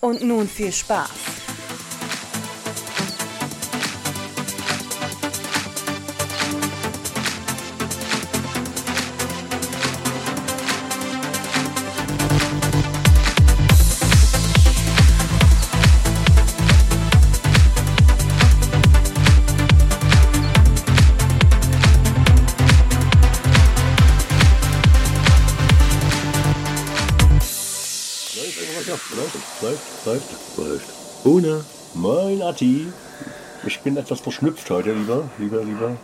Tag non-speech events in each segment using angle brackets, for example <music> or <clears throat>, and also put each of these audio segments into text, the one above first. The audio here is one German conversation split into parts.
Und nun viel Spaß. Atti. Ich bin etwas verschnupft heute, lieber, lieber, lieber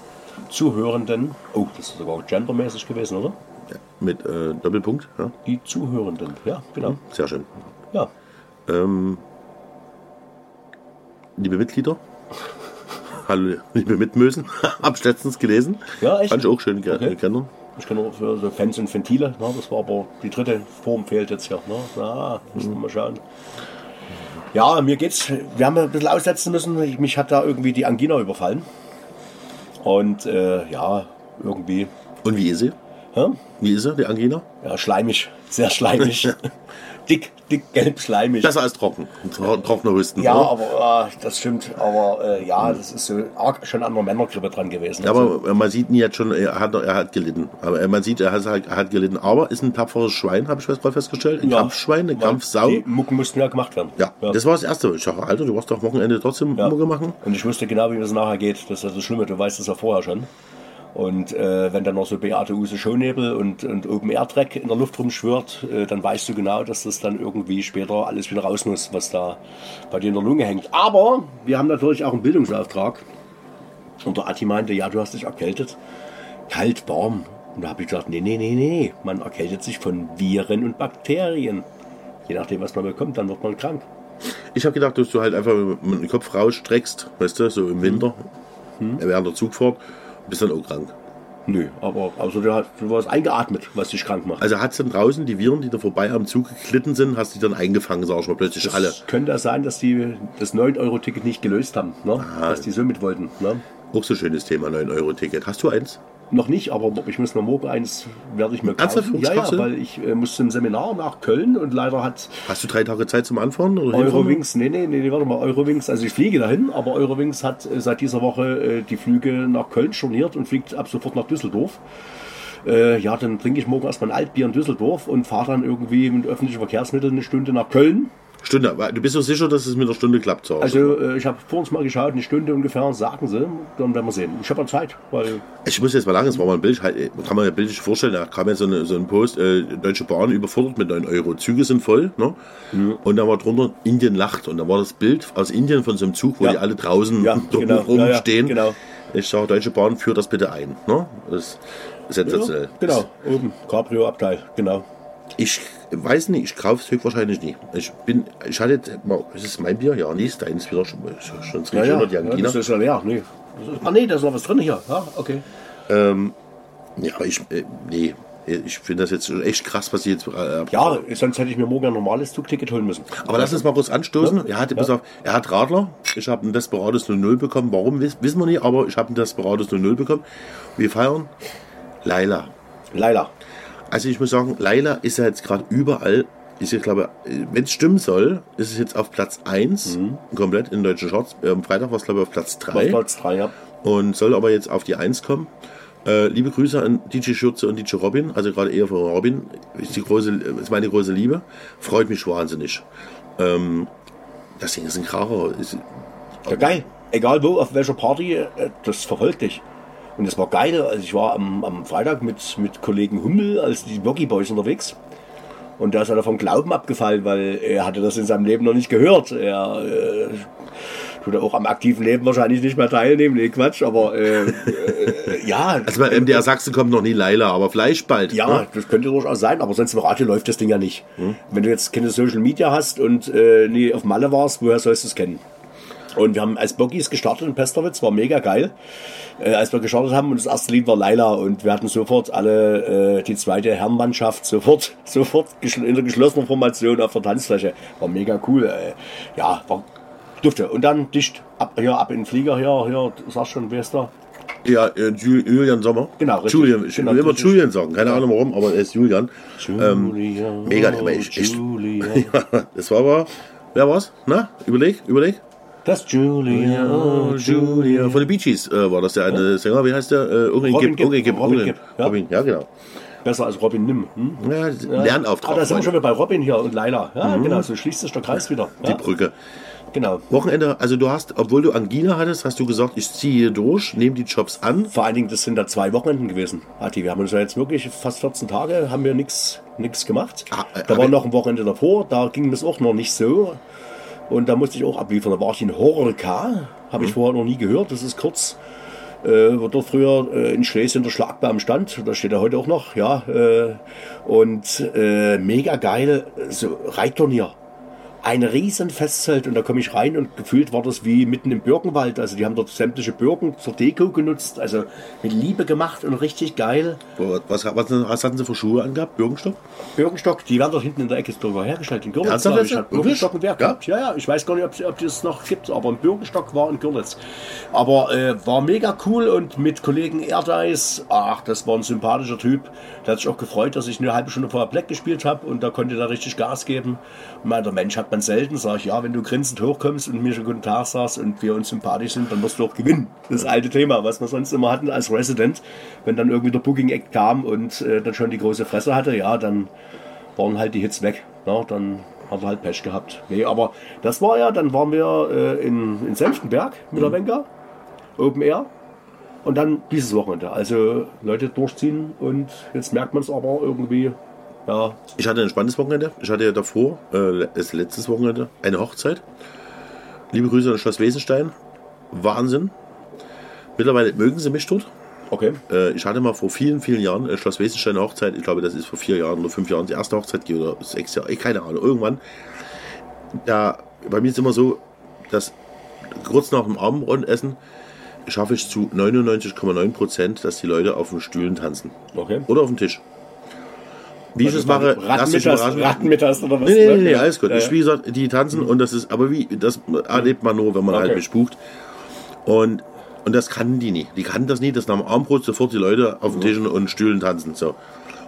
Zuhörenden. Oh, das ist sogar auch gendermäßig gewesen, oder? Ja, mit äh, Doppelpunkt, ja. Die Zuhörenden, ja, genau. Sehr schön. Ja, Ähm, liebe Mitglieder, <laughs> hallo, liebe Mitmösen, <laughs> hab's letztens gelesen. Ja, echt? Fand ich auch schön, Okay. Kenner. ich kann nur für so Fans und Ventile, ne, das war aber die dritte Form fehlt jetzt hier. Ne? Na, müssen wir mal schauen. Ja, mir geht's, wir haben ein bisschen aussetzen müssen. Ich, mich hat da irgendwie die Angina überfallen. Und äh, ja, irgendwie, Und wie ist sie? hä? Wie ist sie, die Angina? ja, schleimig, sehr schleimig. <laughs> dick, dick, gelb, schleimig. Besser als trocken. Tro trockener Husten. Ja, oder? aber äh, das stimmt. Aber äh, ja, das ist so arg schon an der Männergrippe dran gewesen. Ja, Also, aber man sieht ihn jetzt schon, er hat, er hat gelitten. Aber äh, man sieht, er hat, er hat gelitten. Aber ist ein tapferes Schwein, habe ich gerade festgestellt. Ein ja, Kampfschwein, eine Kampfsau. Die Mucken mussten ja gemacht werden. Ja, das war das Erste. Ich dachte, Alter, du warst doch Wochenende trotzdem Ja. Mucke machen. Und ich wusste genau, wie das nachher geht. Das ist ja das Schlimme, du weißt es ja vorher schon. Und äh, wenn dann noch so Beate Use Shownebel und, und Open Air Dreck in der Luft rumschwirrt, äh, dann weißt du genau, dass das dann irgendwie später alles wieder raus muss, was da bei dir in der Lunge hängt. Aber wir haben natürlich auch einen Bildungsauftrag. Und der Atti meinte, ja, du hast dich erkältet. Kalt, warm. Und da habe ich gesagt, nee, nee, nee, nee. Man erkältet sich von Viren und Bakterien. Je nachdem, was man bekommt, dann wird man krank. Ich habe gedacht, dass du halt einfach mit dem Kopf rausstreckst, weißt du, so im Winter, Hm. während der Zugfahrt, bist dann auch krank. Nö, aber also du, hast, du warst eingeatmet, was dich krank macht. Also hat es dann draußen die Viren, die da vorbei am Zug geglitten sind, hast du die dann eingefangen, sag ich mal, plötzlich alle. Es könnte ja sein, dass die das 9-Euro-Ticket nicht gelöst haben, ne? Ah. dass die so mit wollten. Ne? Auch so schönes Thema, 9-Euro-Ticket. Hast du eins? Noch nicht, aber ich muss mir morgen eins, werde ich mir kaufen. Ja, ja, weil ich äh, muss zum Seminar nach Köln und leider hat Hast du drei Tage Zeit zum Anfahren? Oder? Eurowings, nee, nee, nee, warte mal, Eurowings, also ich fliege dahin, aber Eurowings hat äh, seit dieser Woche äh, die Flüge nach Köln storniert und fliegt ab sofort nach Düsseldorf. Äh, ja, dann trinke ich morgen erstmal ein Altbier in Düsseldorf und fahre dann irgendwie mit öffentlichen Verkehrsmitteln eine Stunde nach Köln. Stunde. Du bist so sicher, dass es mit der Stunde klappt? So. Also äh, ich habe vor uns mal geschaut, eine Stunde ungefähr, sagen sie, dann werden wir sehen. Ich habe ja Zeit, weil ich muss jetzt mal sagen, es war mal ein Bild, halt, kann man ja bildlich vorstellen, da kam jetzt so, eine, so ein Post, äh, Deutsche Bahn überfordert mit 9 Euro. Züge sind voll, ne? Und da war drunter, Indien lacht. Und da war das Bild aus Indien von so einem Zug, wo Ja. die alle draußen Ja, <laughs> genau. rumstehen. Ja, genau. Ich sage, Deutsche Bahn, führt das bitte ein. Ne? Das ist sensationell. genau, oben, Cabrio-Abteil, genau. Ich weiß nicht, ich kaufe es höchstwahrscheinlich nicht. Ich bin, ich hatte, ist es mein Bier? Ja, nee, ist deins wieder schon, schon Ja, ja, ja, die ja, das ist ja leer, nee. Ah nee, da ist noch was drin hier. Ja, okay. Ja, ich, äh, nee, ich finde das jetzt schon echt krass, was ich jetzt. Äh, Ja, sonst hätte ich mir morgen ein normales Zugticket holen müssen. Aber lass uns mal kurz anstoßen. Er, hatte, pass auf, er hat Radler. Ich habe ein Desperados 00 bekommen. Warum, wiss- wissen wir nicht, aber ich habe ein Desperados 00 bekommen. Wir feiern Laila. Laila. Also ich muss sagen, Laila ist ja jetzt gerade überall. Ist ich glaube, wenn es stimmen soll, ist es jetzt auf Platz 1 komplett in deutschen Charts. Am Freitag war es glaube ich auf Platz 3 Auf Platz 3, ja. und soll aber jetzt auf die 1 kommen. Äh, liebe Grüße an DJ Schürze und DJ Robin, also gerade eher von Robin, ist, die große, ist meine große Liebe, freut mich wahnsinnig. Ähm, das Ding ist ein Kracher. Ist, Ja, geil. Egal wo, auf welcher Party, äh, das verfolgt dich. Und das war geil. Also ich war am, am Freitag mit, mit Kollegen Hummel als die Boggy Boys unterwegs. Und da ist er vom Glauben abgefallen, weil er hatte das in seinem Leben noch nicht gehört. Er, äh, würde auch am aktiven Leben wahrscheinlich nicht mehr teilnehmen. Nee, Quatsch, aber äh, äh, ja. <laughs> Also bei MDR Sachsen kommt noch nie Laila, aber vielleicht bald. Ja, ne? das könnte durchaus sein, aber sonst im Radio läuft das Ding ja nicht. Wenn du jetzt keine Social Media hast und äh, nie auf Malle warst, woher sollst du es kennen? Und wir haben als Boggies gestartet in Pesterwitz, war mega geil. Äh, als wir gestartet haben und das erste Lied war Laila und wir hatten sofort alle, äh, die zweite Herrenmannschaft sofort, <laughs> sofort in der geschlossenen Formation auf der Tanzfläche. War mega cool. Äh. Ja, war, durfte. Und dann dicht ab, hier, ab in den Flieger, hier, hier, du sagst schon, wer ist da? Ja, äh, Ju- Julian Sommer. Genau, richtig. Julian, ich Genau, will immer richtig. Julian sagen, keine Ahnung warum, aber er ist Julian. Ähm, mega, aber ich, ich, Julia. <laughs> ja, das war aber, wer war's? Na, überleg, überleg. Das Julia. Oh, Julia. Von den Bee Gees äh, war das der eine Sänger, wie heißt der? Äh, Irwin Robin Gibb. Irwin Gibb, Robin. Gibb, ja. Robin, ja genau. Besser als Robin Nimm. Hm? Ja, Ah, Lernauftrag. da sind wir schon wieder bei Robin hier und Laila. Ja, genau, so schließt sich der Kreis wieder. die Ja, Brücke. genau. Wochenende, also du hast, obwohl du Angina hattest, hast du gesagt, ich ziehe hier durch, nehme die Jobs an. Vor allen Dingen, das sind da zwei Wochenenden gewesen, Ati. Wir haben uns ja jetzt wirklich fast 14 Tage, haben wir nichts gemacht. Ah, äh, da war noch ein Wochenende davor, da ging das auch noch nicht so. Und da musste ich auch abliefern. Da war ich in Horka, habe Mhm. ich vorher noch nie gehört. Das ist kurz, äh, wo dort früher äh, in Schlesien der Schlagbaum stand. Da steht er heute auch noch, ja. Äh, und äh, mega geil, so Reitturnier. Ein riesen Festzelt und da komme ich rein und gefühlt war das wie mitten im Birkenwald. Also die haben dort sämtliche Birken zur Deko genutzt, also mit Liebe gemacht und richtig geil. Was, was, was hatten sie für Schuhe angehabt? Birkenstock? Birkenstock, die werden dort hinten in der Ecke sogar hergestellt. In Görlitz, glaube ich, hat Birkenstock ein Werk Ja? gehabt. Ja, ja, ich weiß gar nicht, ob, ob das noch gibt, aber ein Birkenstock war in Görlitz. Aber äh, war mega cool und mit Kollegen Erdeis, ach, das war ein sympathischer Typ. Der hat sich auch gefreut, dass ich eine halbe Stunde vorher Black gespielt habe und da konnte er richtig Gas geben. Und meinte, Mensch, hat man selten. Sag ich, ja, wenn du grinsend hochkommst und mir schon guten Tag sagst und wir uns sympathisch sind, dann wirst du auch gewinnen. Das alte Thema, was wir sonst immer hatten als Resident. Wenn dann irgendwie der Booking-Act kam und äh, dann schon die große Fresse hatte, ja, dann waren halt die Hits weg. Ja, dann hat er halt Pech gehabt. Nee, aber das war ja, dann waren wir äh, in, in Senftenberg mit der Wenker, Open Air. Und dann dieses Wochenende. Also Leute durchziehen und jetzt merkt man es aber irgendwie, ja, Ich hatte ein spannendes Wochenende. Ich hatte ja davor, äh, das letztes Wochenende, eine Hochzeit. Liebe Grüße an Schloss Wesenstein. Wahnsinn. Mittlerweile mögen sie mich dort. okay. Äh, ich hatte mal vor vielen, vielen Jahren äh, Schloss Wesenstein Hochzeit. Ich glaube, das ist vor vier Jahren oder fünf Jahren die erste Hochzeit oder sechs Jahre, ich keine Ahnung. Irgendwann. Da, bei mir ist immer so, dass kurz nach dem Abendessen schaffe ich zu 99,9 Prozent, dass die Leute auf den Stühlen tanzen. Okay. Oder auf dem Tisch. Wie ich das mache, lass dich Rattenmittags, überraschen. Rattenmittags oder was? Nee, nee, ne? nee, alles gut. Ja, ja. wie gesagt, die tanzen und das ist, aber wie, das erlebt man nur, wenn man halt Okay. mich bucht. Und, und das kannten die nie. Die kannten das nie, dass nach dem Armbrot sofort die Leute auf den Tischen und Stühlen tanzen. So.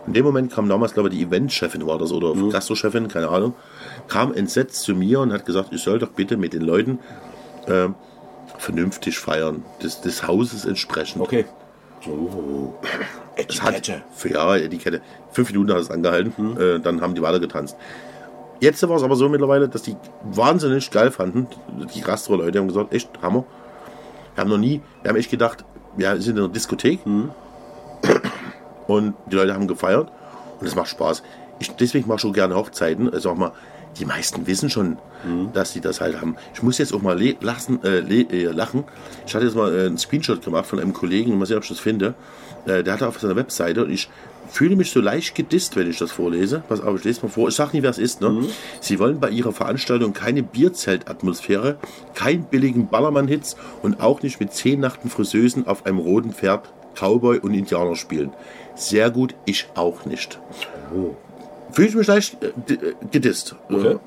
In dem Moment kam damals, glaube ich, die Eventchefin war das oder Mhm. Gastrochefin, keine Ahnung, kam entsetzt zu mir und hat gesagt, ich soll doch bitte mit den Leuten ähm, vernünftig feiern, des, des Hauses entsprechend. Okay. Oh. Hat, Etikette. für, ja, Etikette. Fünf Minuten hat es angehalten, äh, dann haben die weiter getanzt. Jetzt war es aber so mittlerweile, dass die wahnsinnig geil fanden. Die Gastro-Leute haben gesagt, echt Hammer. Wir haben noch nie, wir haben echt gedacht, wir sind in einer Diskothek und die Leute haben gefeiert und es macht Spaß. Ich, deswegen mache ich auch gerne Hochzeiten. Also auch mal, die meisten wissen schon, dass sie das halt haben. Ich muss jetzt auch mal le lachen, äh, äh, lachen. Ich hatte jetzt mal äh, einen Screenshot gemacht von einem Kollegen, mal sehen, ob ich das finde. Äh, der hatte auf seiner Webseite und ich fühle mich so leicht gedisst, wenn ich das vorlese. Pass auf, ich lese mal vor. Ich sage nie, wer es ist. Ne? Sie wollen bei ihrer Veranstaltung keine Bierzeltatmosphäre, keinen billigen Ballermann-Hits und auch nicht mit zehn nachten Friseusen auf einem roten Pferd Cowboy und Indianer spielen. Sehr gut, ich auch nicht. Fühle ich mich leicht äh, äh, gedisst. Okay. Äh,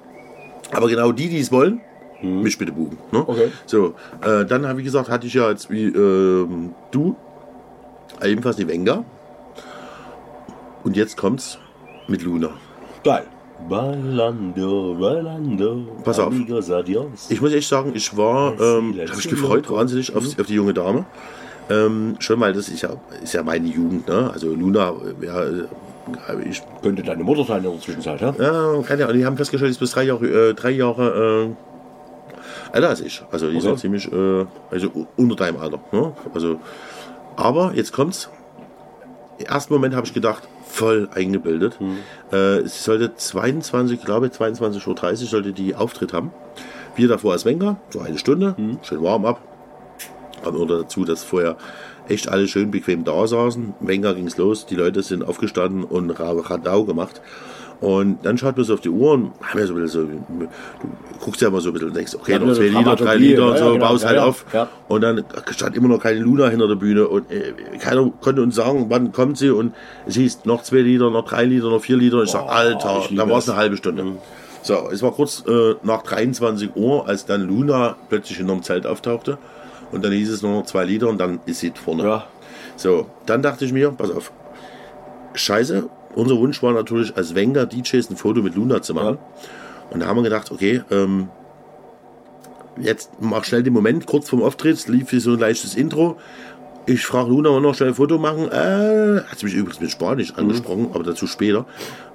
Aber genau die, die es wollen, mich bitte buchen. Ne? Okay. So, äh, dann habe ich gesagt, hatte ich ja jetzt wie ähm, du ebenfalls die Wenger. Und jetzt kommt's mit Luna. Geil. Bailando, bailando. Pass auf. Ich muss echt sagen, ich war, ähm, habe mich gefreut wahnsinnig auf, auf die junge Dame. Ähm, schon weil das ist ja, ist ja meine Jugend, ne? Also Luna, ja, äh, ich Könnte deine Mutter sein in der Zwischenzeit, ja? Ja, keine Ahnung. Die haben festgestellt, ist bis drei Jahre, äh, drei Jahre äh, älter als ich. Also die Okay. ja ziemlich, äh, also unter deinem Alter. Ne? Also, aber jetzt kommt's. ersten Moment habe ich gedacht, voll eingebildet. Äh, es sollte 22, ich glaube 22.30 Uhr sollte die Auftritt haben. Wir davor als Wenger, so eine Stunde, schön warm ab. Aber nur dazu, dass vorher echt alle schön bequem da saßen. Wenger ging's los, die Leute sind aufgestanden und Ra- Radau gemacht. Und dann schaut man so auf die Uhr und haben ja so ein bisschen so, du guckst ja immer so ein bisschen und denkst, okay, Ja, noch zwei Lieder, drei Lieder und so, ja, genau. baust halt Ja, auf. Und dann stand immer noch keine Luna hinter der Bühne und äh, keiner konnte uns sagen, wann kommt sie. Und es hieß noch zwei Lieder, noch drei Lieder, noch vier Lieder. Und ich sag, Alter, ich liebe da war es eine halbe Stunde. So, es war kurz äh, nach 23 Uhr, als dann Luna plötzlich in einem Zelt auftauchte. Und dann hieß es nur noch zwei Lieder und dann ist sie vorne. So, dann dachte ich mir, pass auf, scheiße, unser Wunsch war natürlich, als Wenger DJs ein Foto mit Luna zu machen. Und da haben wir gedacht, okay, ähm, jetzt mach schnell den Moment, kurz vorm Auftritt, lief hier so ein leichtes Intro. Ich frage Luna, wollen wir noch schnell ein Foto machen? Äh, hat sie mich übrigens mit Spanisch angesprochen, aber dazu später.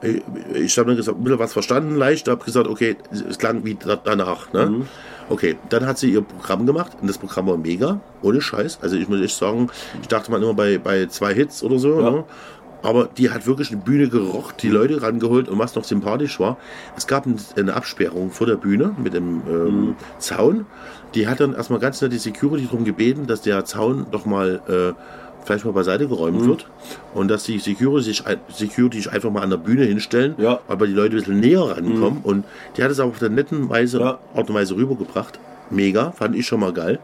Ich, ich habe dann gesagt, ein was verstanden, leicht, habe gesagt, okay, es klang wie da- danach. Ne? Okay, dann hat sie ihr Programm gemacht und das Programm war mega, ohne Scheiß. Also ich muss echt sagen, ich dachte mal immer bei, bei zwei Hits oder so. Ja. Ne? Aber die hat wirklich eine Bühne gerocht, die Leute rangeholt und was noch sympathisch war, es gab ein- eine Absperrung vor der Bühne mit dem ähm, Zaun. Die hat dann erstmal ganz nett die Security darum gebeten, dass der Zaun doch mal äh, vielleicht mal beiseite geräumt wird und dass die Security sich, Security sich einfach mal an der Bühne hinstellen, Ja. aber die Leute ein bisschen näher rankommen. Und die hat es auch auf der netten Weise, Ja. Art und Weise rübergebracht. Mega, fand ich schon mal geil.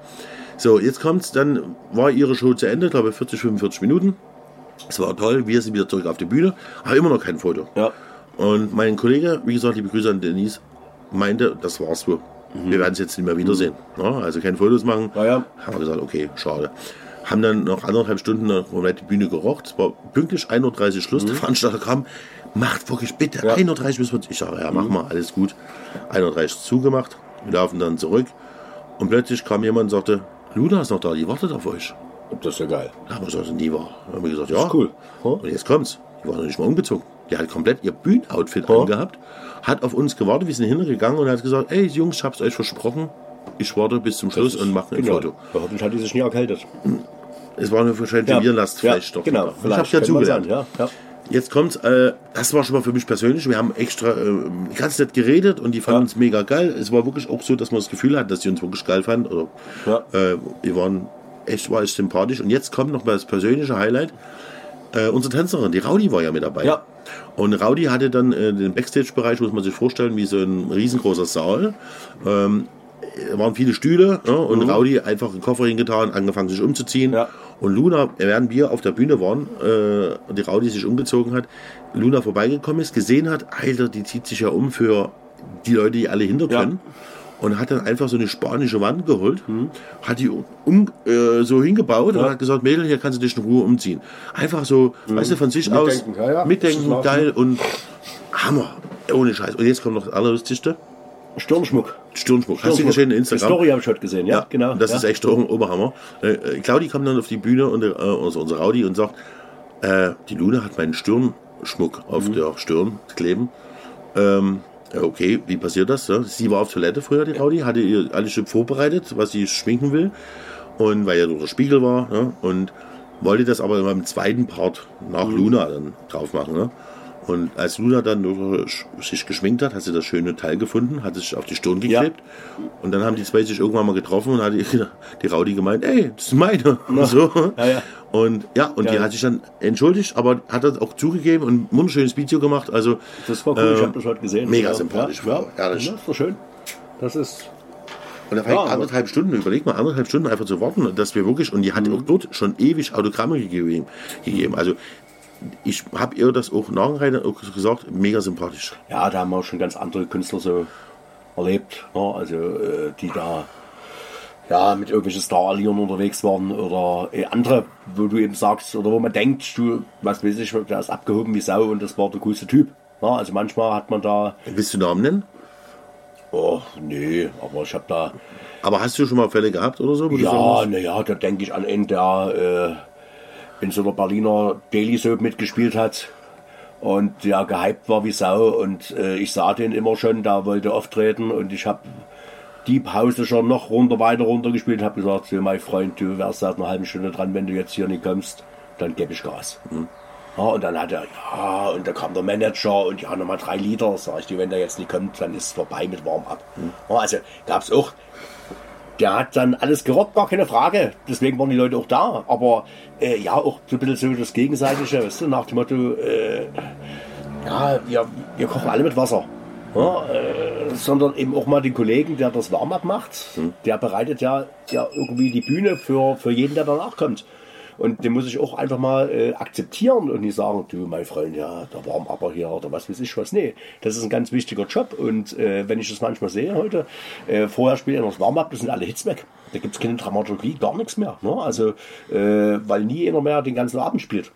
So, jetzt kommt's, dann war ihre Show zu Ende, glaube ich 40, 45 Minuten. Es war toll, wir sind wieder zurück auf die Bühne, aber immer noch kein Foto. Ja. Und mein Kollege, wie gesagt, liebe Grüße an Denise, meinte, das war's so. Wir werden es jetzt nicht mehr wiedersehen. Ja, also keine Fotos machen. Ja, ja. Haben wir gesagt, okay, schade. Haben dann noch anderthalb Stunden eine komplette Bühne gerocht. Es war pünktlich 1.30 Uhr Schluss. Der Veranstalter kam, macht wirklich bitte, Ja. 1.30 Uhr müssen wir. Ich sage, ja, mach mal, alles gut. 1.30 Uhr zugemacht. Wir laufen dann zurück. Und plötzlich kam jemand und sagte, Luna ist noch da, die wartet auf euch. Das ist ja geil. Da haben wir gesagt, nie war. Dann haben wir gesagt, ja. cool. Ja. Und jetzt kommt's. Die war noch nicht mal umgezogen. Die hat komplett ihr Bühnenoutfit Ja. angehabt, hat auf uns gewartet, wir sind hingegangen und hat gesagt, ey Jungs, ich hab's euch versprochen, ich warte bis zum Schluss und mache ein genau. Foto. Ja, hoffentlich hat die sich nie erkältet. Es war eine wahrscheinlich ja. Virenlast ja, vielleicht doch. Genau, Ich vielleicht. hab's ja könnte man zugelernt. Ja, ja. Jetzt kommt's, äh, das war schon mal für mich persönlich. Wir haben extra äh, ganz nett geredet und die fanden Ja. uns mega geil. Es war wirklich auch so, dass man das Gefühl hat, dass die uns wirklich geil fanden. Oder, Ja. äh, wir waren echt, war echt sympathisch. Und jetzt kommt noch mal das persönliche Highlight. Äh, unsere Tänzerin, die Raudi war ja mit dabei. Ja. Und Raudi hatte dann äh, den Backstage-Bereich, muss man sich vorstellen, wie so ein riesengroßer Saal. Ähm, äh, waren viele Stühle ja, und Raudi einfach einen Koffer hingetan, angefangen sich umzuziehen. Mhm. Ja. Und Luna, während wir auf der Bühne waren äh, und die Raudi sich umgezogen hat, Luna vorbeigekommen ist, gesehen hat, Alter, die zieht sich ja um für die Leute, die alle hinter Ja. Und hat dann einfach so eine spanische Wand geholt, Mhm. hat die um, äh, so hingebaut und hat gesagt, Mädel, hier kannst du dich in Ruhe umziehen. Einfach so, weißt du, von sich aus Mhm. Mitdenken, ja, ja. mitdenken, geil und Hammer. Ohne Scheiß. Und jetzt kommt noch das Allerlustigste. Stirnschmuck. Stirnschmuck. Hast du gesehen in Die Instagram? Story habe ich heute gesehen, ja, genau. Das ja. ist echt Ober- Oberhammer. Äh, äh, Claudi kam dann auf die Bühne und äh, also unser Raudi und sagt, äh, die Luna hat meinen Stirnschmuck auf Mhm. der Stirn kleben. Ähm, ja, okay, wie passiert das? Ja? Sie war auf Toilette früher, die Raudi, hatte ihr alles schon vorbereitet, was sie schminken will. Und weil ja so der Spiegel war, ja, und wollte das aber beim zweiten Part nach Mhm. Luna dann drauf machen. Ne? Und als Luna dann äh, sich geschminkt hat, hat sie das schöne Teil gefunden, hat es sich auf die Stirn Ja. geklebt. Und dann haben die zwei sich irgendwann mal getroffen und hat die, <laughs> die Raudi gemeint, ey, das ist meine. Und <laughs> so. Ja, ja. Und ja, und die Ja. hat sich dann entschuldigt, aber hat das auch zugegeben und ein wunderschönes Video gemacht. Also Das war cool, ich äh, habe das heute gesehen. mega ja. sympathisch, Ja. Ehrlich. ja, ist doch schön. Das ist. Und da war Ja, anderthalb Stunden, überleg mal, anderthalb Stunden einfach zu warten, dass wir wirklich, und die hat Mhm. auch dort schon ewig Autogramme gegeben. gegeben. Also ich habe ihr das auch nachher auch gesagt, mega sympathisch. Ja, da haben wir auch schon ganz andere Künstler so erlebt. Ne? Also, äh, die da ja, mit irgendwelchen Starallieren unterwegs waren oder äh, andere, wo du eben sagst, oder wo man denkt, du, was weiß ich, der ist abgehoben wie Sau und das war der coolste Typ. Ne? Also manchmal hat man da, Willst du Namen nennen? oh, nee, aber ich habe da, Aber hast du schon mal Fälle gehabt oder so? ja, naja, da denke ich an einen, der äh, in so einer Berliner Daily Soap mitgespielt hat und ja gehypt war wie Sau und äh, ich sah den immer schon, da wollte auftreten und ich habe die Pause schon noch runter, weiter runter gespielt und habe gesagt, so, mein Freund, du wärst seit einer halben Stunde dran, wenn du jetzt hier nicht kommst, dann gebe ich Gas. Ja, und dann hat er, ja, und da kam der Manager und ja, nochmal drei Liter. Sag ich dir, wenn der jetzt nicht kommt, dann ist es vorbei mit Warm-up. Ja, also gab es auch, der hat dann alles gerockt, gar keine Frage. Deswegen waren die Leute auch da. Aber äh, ja, auch so ein bisschen so das Gegenseitige, weißt du, nach dem Motto, äh, ja, wir, wir kochen alle mit Wasser. Ja, äh, sondern eben auch mal den Kollegen, der das Warm-up macht, der bereitet ja, ja irgendwie die Bühne für, für jeden, der danach kommt. Und den muss ich auch einfach mal äh, akzeptieren und nicht sagen, du, mein Freund, ja, der Warm-Upper hier oder was weiß ich was. Nee, das ist ein ganz wichtiger Job. Und äh, wenn ich das manchmal sehe heute, äh, vorher spielt er noch das Warm-Up, das sind alle Hits weg. Da gibt es keine Dramaturgie, gar nichts mehr. Ne? Also, äh, weil nie einer mehr den ganzen Abend spielt.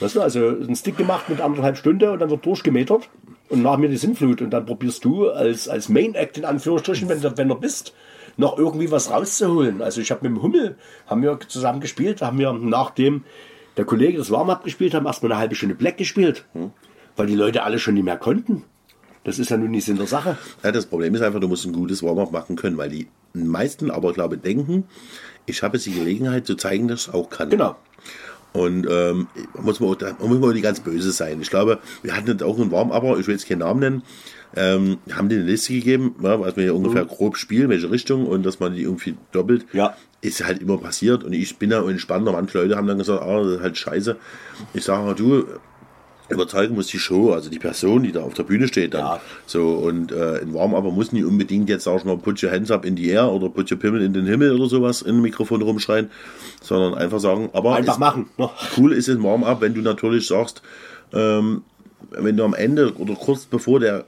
Weißt du, also ein Stick gemacht mit anderthalb Stunden und dann wird durchgemetert und nach mir die Sinnflut und dann probierst du als, als Main Act in Anführungsstrichen, wenn wenn du bist, noch irgendwie was rauszuholen. Also ich habe mit dem Hummel, haben wir zusammen gespielt, haben wir nachdem der Kollege das Warm-Up gespielt haben, erstmal eine halbe Stunde Black gespielt, weil die Leute alle schon nicht mehr konnten. Das ist ja nun nicht Sinn der Sache. Ja, das Problem ist einfach, du musst ein gutes Warm-up machen können, weil die meisten aber, glaube ich, denken, ich habe jetzt die Gelegenheit zu zeigen, dass ich auch kann. Genau. Und ähm, muss man, auch, da muss man auch nicht ganz böse sein. Ich glaube, wir hatten jetzt auch einen Warm-Upper, ich will jetzt keinen Namen nennen, ähm, haben die eine Liste gegeben, ja, was wir ungefähr grob spielen, welche Richtung und dass man die irgendwie doppelt. Ja. Ist halt immer passiert und ich bin da entspannt. Manche Leute haben dann gesagt, ah, das ist halt scheiße. Ich sage, du, überzeugen muss die Show, also die Person, die da auf der Bühne steht dann. Ja. So, und äh, ein Warm-Upper muss nicht unbedingt jetzt, sag ich mal, put your hands up in the air oder put your Pimmel in den Himmel oder sowas in ein Mikrofon rumschreien, sondern einfach sagen, aber Einfach machen. Ne? cool ist ein Warm-up, wenn du natürlich sagst, ähm, wenn du am Ende oder kurz bevor der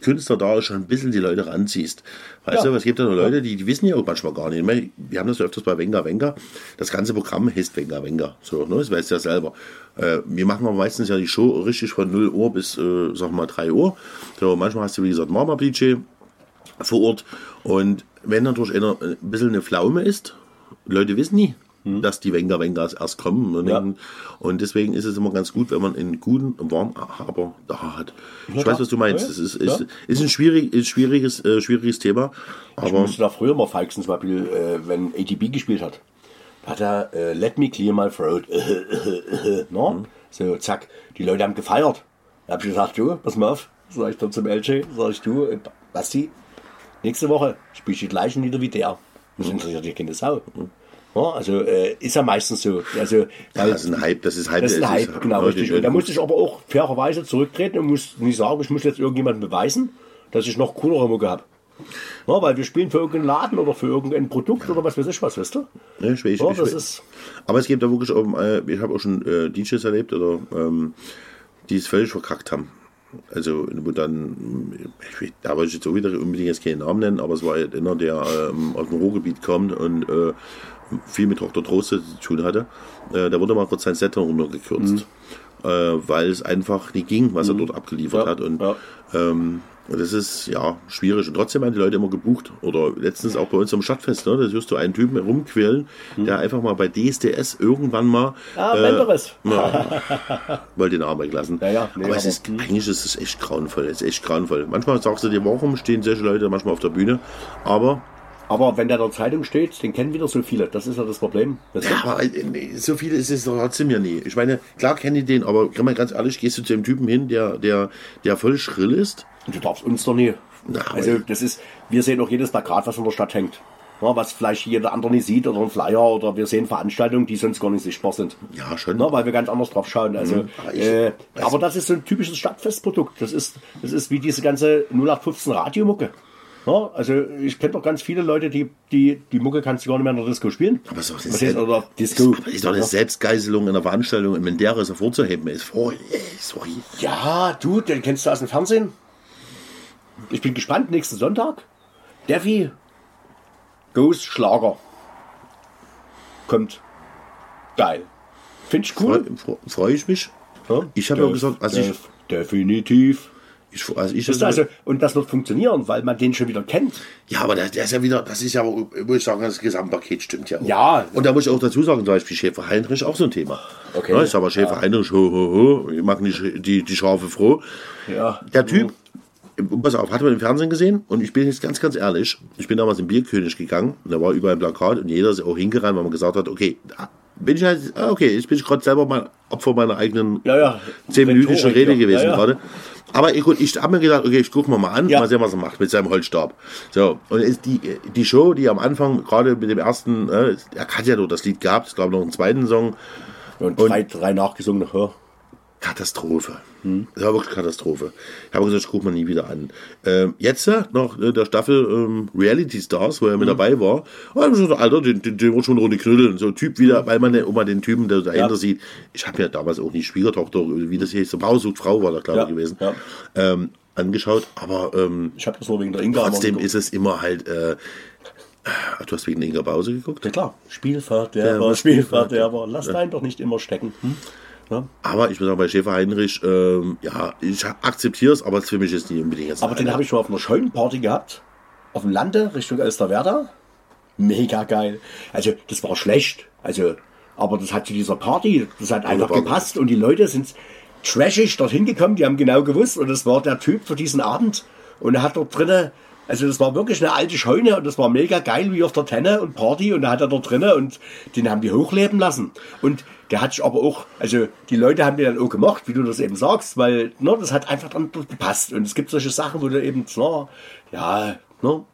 Künstler da ist, schon ein bisschen die Leute ranziehst. Weißt Ja. du, es gibt ja noch Leute, die, die wissen ja auch manchmal gar nicht. Wir haben das ja öfters bei Wenger Wenger. Das ganze Programm heißt Wenger Wenger. So, ne? Das weißt du ja selber. Äh, wir machen aber meistens ja die Show richtig von 0 Uhr bis, äh, sag mal, 3 Uhr. So, manchmal hast du, wie gesagt, Mama DJ vor Ort. Und wenn natürlich einer ein bisschen eine Pflaume ist, Leute wissen nie, dass die Wenger Wengers erst kommen. Und, Ja. denken- und deswegen ist es immer ganz gut, wenn man einen guten Warm-Upper da hat. Ich weiß, was du meinst. Ja. Es ist, ist, ist ein, schwierig, ist schwieriges, äh, schwieriges Thema. Ich Aber musste da früher mal feixen, zum Beispiel, äh, wenn ATB gespielt hat. Da hat er äh, Let me clear my throat. no? So, zack. Die Leute haben gefeiert. Da hab ich gesagt, du, pass mal auf. Sag ich dann zum LJ, sag ich, du, äh, Basti, nächste Woche spiel ich die gleichen Lieder wie der. Das interessiert dich keine Sau. Ja, also äh, ist ja meistens so. Also, weil, das ist ein Hype, das ist Hype. das ist ein Hype, genau, ja, richtig. Und da musste ich aber auch fairerweise zurücktreten und muss nicht sagen, ich muss jetzt irgendjemandem beweisen, dass ich noch coolere Mucke habe. Ja, weil wir spielen für irgendeinen Laden oder für irgendein Produkt oder was weiß ich was, weißt du? Ja, ich weiß, Ja, ich weiß. ist, Aber es gibt da wirklich auch, äh, ich habe auch schon äh, DJs erlebt, oder, ähm, die es völlig verkackt haben. Also, wo dann, ich, weiß- da wollte ich jetzt auch wieder unbedingt jetzt keinen Namen nennen, aber es war halt einer, der ähm, aus dem Ruhrgebiet kommt und äh, viel mit Dr. Trost zu tun hatte. Äh, da wurde mal kurz sein Set runtergekürzt, äh, weil es einfach nicht ging, was er dort abgeliefert Mhm. Ja, hat. Und ja. ähm, und das ist ja schwierig. Und trotzdem haben die Leute immer gebucht. Oder letztens auch bei uns am Stadtfest, ne? Da wirst du einen Typen rumquälen, der einfach mal bei DSDS irgendwann mal. Hm. Ah, Menderes. Ja, <laughs> wollte den Namen weglassen. Ja, ja, nee, aber es aber- ist, eigentlich ist es echt grauenvoll. Es ist echt grauenvoll. Manchmal sagst du dir, warum stehen solche Leute manchmal auf der Bühne? Aber, aber wenn der in der Zeitung steht, den kennen wieder so viele. Das ist ja das Problem. Du? ja, aber äh, so viele ist es doch trotzdem ja nie. Ich meine, klar kenne ich den, aber kann man ganz ehrlich, gehst du zu dem Typen hin, der, der, der voll schrill ist? Und du darfst uns doch nie. Na, also das ist, wir sehen auch jedes Plakat, was in der Stadt hängt. Ja, was vielleicht jeder andere nicht sieht oder ein Flyer oder wir sehen Veranstaltungen, die sonst gar nicht sichtbar sind. Ja, schon. Na, weil wir ganz anders drauf schauen. Also, aber ich- äh, aber das ist so ein typisches Stadtfestprodukt. Das ist, das ist wie diese ganze 0815 Radiomucke. Ja, also ich kenne doch ganz viele Leute, die, die die Mucke kannst du gar nicht mehr in der Disco spielen. Aber es ist Selbst- oder Disco. aber ist doch eine Selbstgeißelung in der Veranstaltung. Der ist hervorzuheben, ist vor, ey, sorry. Ja, du, den kennst du aus dem Fernsehen. Ich bin gespannt, nächsten Sonntag. Devi Goes Schlager. Kommt. Geil. Finde ich cool. Freue freu ich mich. Ja? Ich habe ja gesagt, also ich, def- Definitiv. Ich, also ich also, und das wird funktionieren, weil man den schon wieder kennt. ja, aber der, der ist ja wieder, das ist ja, muss ich sagen, das Gesamtpaket stimmt ja auch. Ja. Und da muss ich auch dazu sagen, zum Beispiel Schäfer Heinrich auch so ein Thema. Okay. Ja, ich sag mal Schäfer Heinrich, ho, ho, ho, ich mag nicht die, die Schafe froh. Ja. Der Typ, pass auf, hat man im Fernsehen gesehen und ich bin jetzt ganz, ganz ehrlich, ich bin damals im Bierkönig gegangen und da war überall ein Plakat und jeder ist auch hingerannt, weil man gesagt hat, okay, bin ich halt, ah, okay, ich bin gerade selber mal Opfer meiner eigenen Ja, ja. Rhetorik, Rede ja. gewesen Ja, ja. Aber ich, ich habe mir gedacht, okay, ich gucke mal, mal an, Ja. mal sehen, was er macht mit seinem Holzstab. So, und ist die, die Show, die am Anfang, gerade mit dem ersten, äh, er hat ja nur das Lied gehabt, es gab noch einen zweiten Song, Und, drei, drei nachgesungen. Ja. Katastrophe. Das war wirklich Katastrophe. Ich habe gesagt, ich gucke mal nie wieder an. Ähm, jetzt noch äh, der Staffel ähm, Reality Stars, wo er mit dabei war. Und ich gesagt, Alter, den, den, den wird schon Runde knütteln. So ein Typ wieder, weil man den, immer den Typen der dahinter Ja. sieht. Ich habe ja damals auch nicht Schwiegertochter, wie das hieß, so Frau sucht Frau war da, glaube ich, Ja, gewesen. ja. Ähm, angeschaut. Aber ähm, Ich habe das nur wegen der Inga. trotzdem ist es immer halt. Äh, du hast wegen Inga Bause geguckt? Ja klar, Der Spielverderber, war Spielverderber. Lass einen doch nicht immer stecken. Hm? Ja. Aber ich muss sagen, bei Schäfer Heinrich, ähm, ja, ich akzeptiere es, aber für mich ist nicht unbedingt jetzt. Aber den habe ich schon auf einer schönen Party gehabt. Auf dem Lande, Richtung Elsterwerda. Mega geil. Also, das war schlecht. Also, aber das hat zu dieser Party, das hat einfach Wunderbar. gepasst. Und die Leute sind trashig dorthin gekommen, die haben genau gewusst. Und das war der Typ für diesen Abend. Und er hat dort drinnen, also das war wirklich eine alte Scheune und das war mega geil wie auf der Tenne und Party. Und da hat er dort drinnen und den haben die hochleben lassen. Und der hat sich aber auch, also die Leute haben den dann auch gemacht, wie du das eben sagst, weil ne, das hat einfach dann gepasst. Und es gibt solche Sachen, wo du eben, na, ja, ne,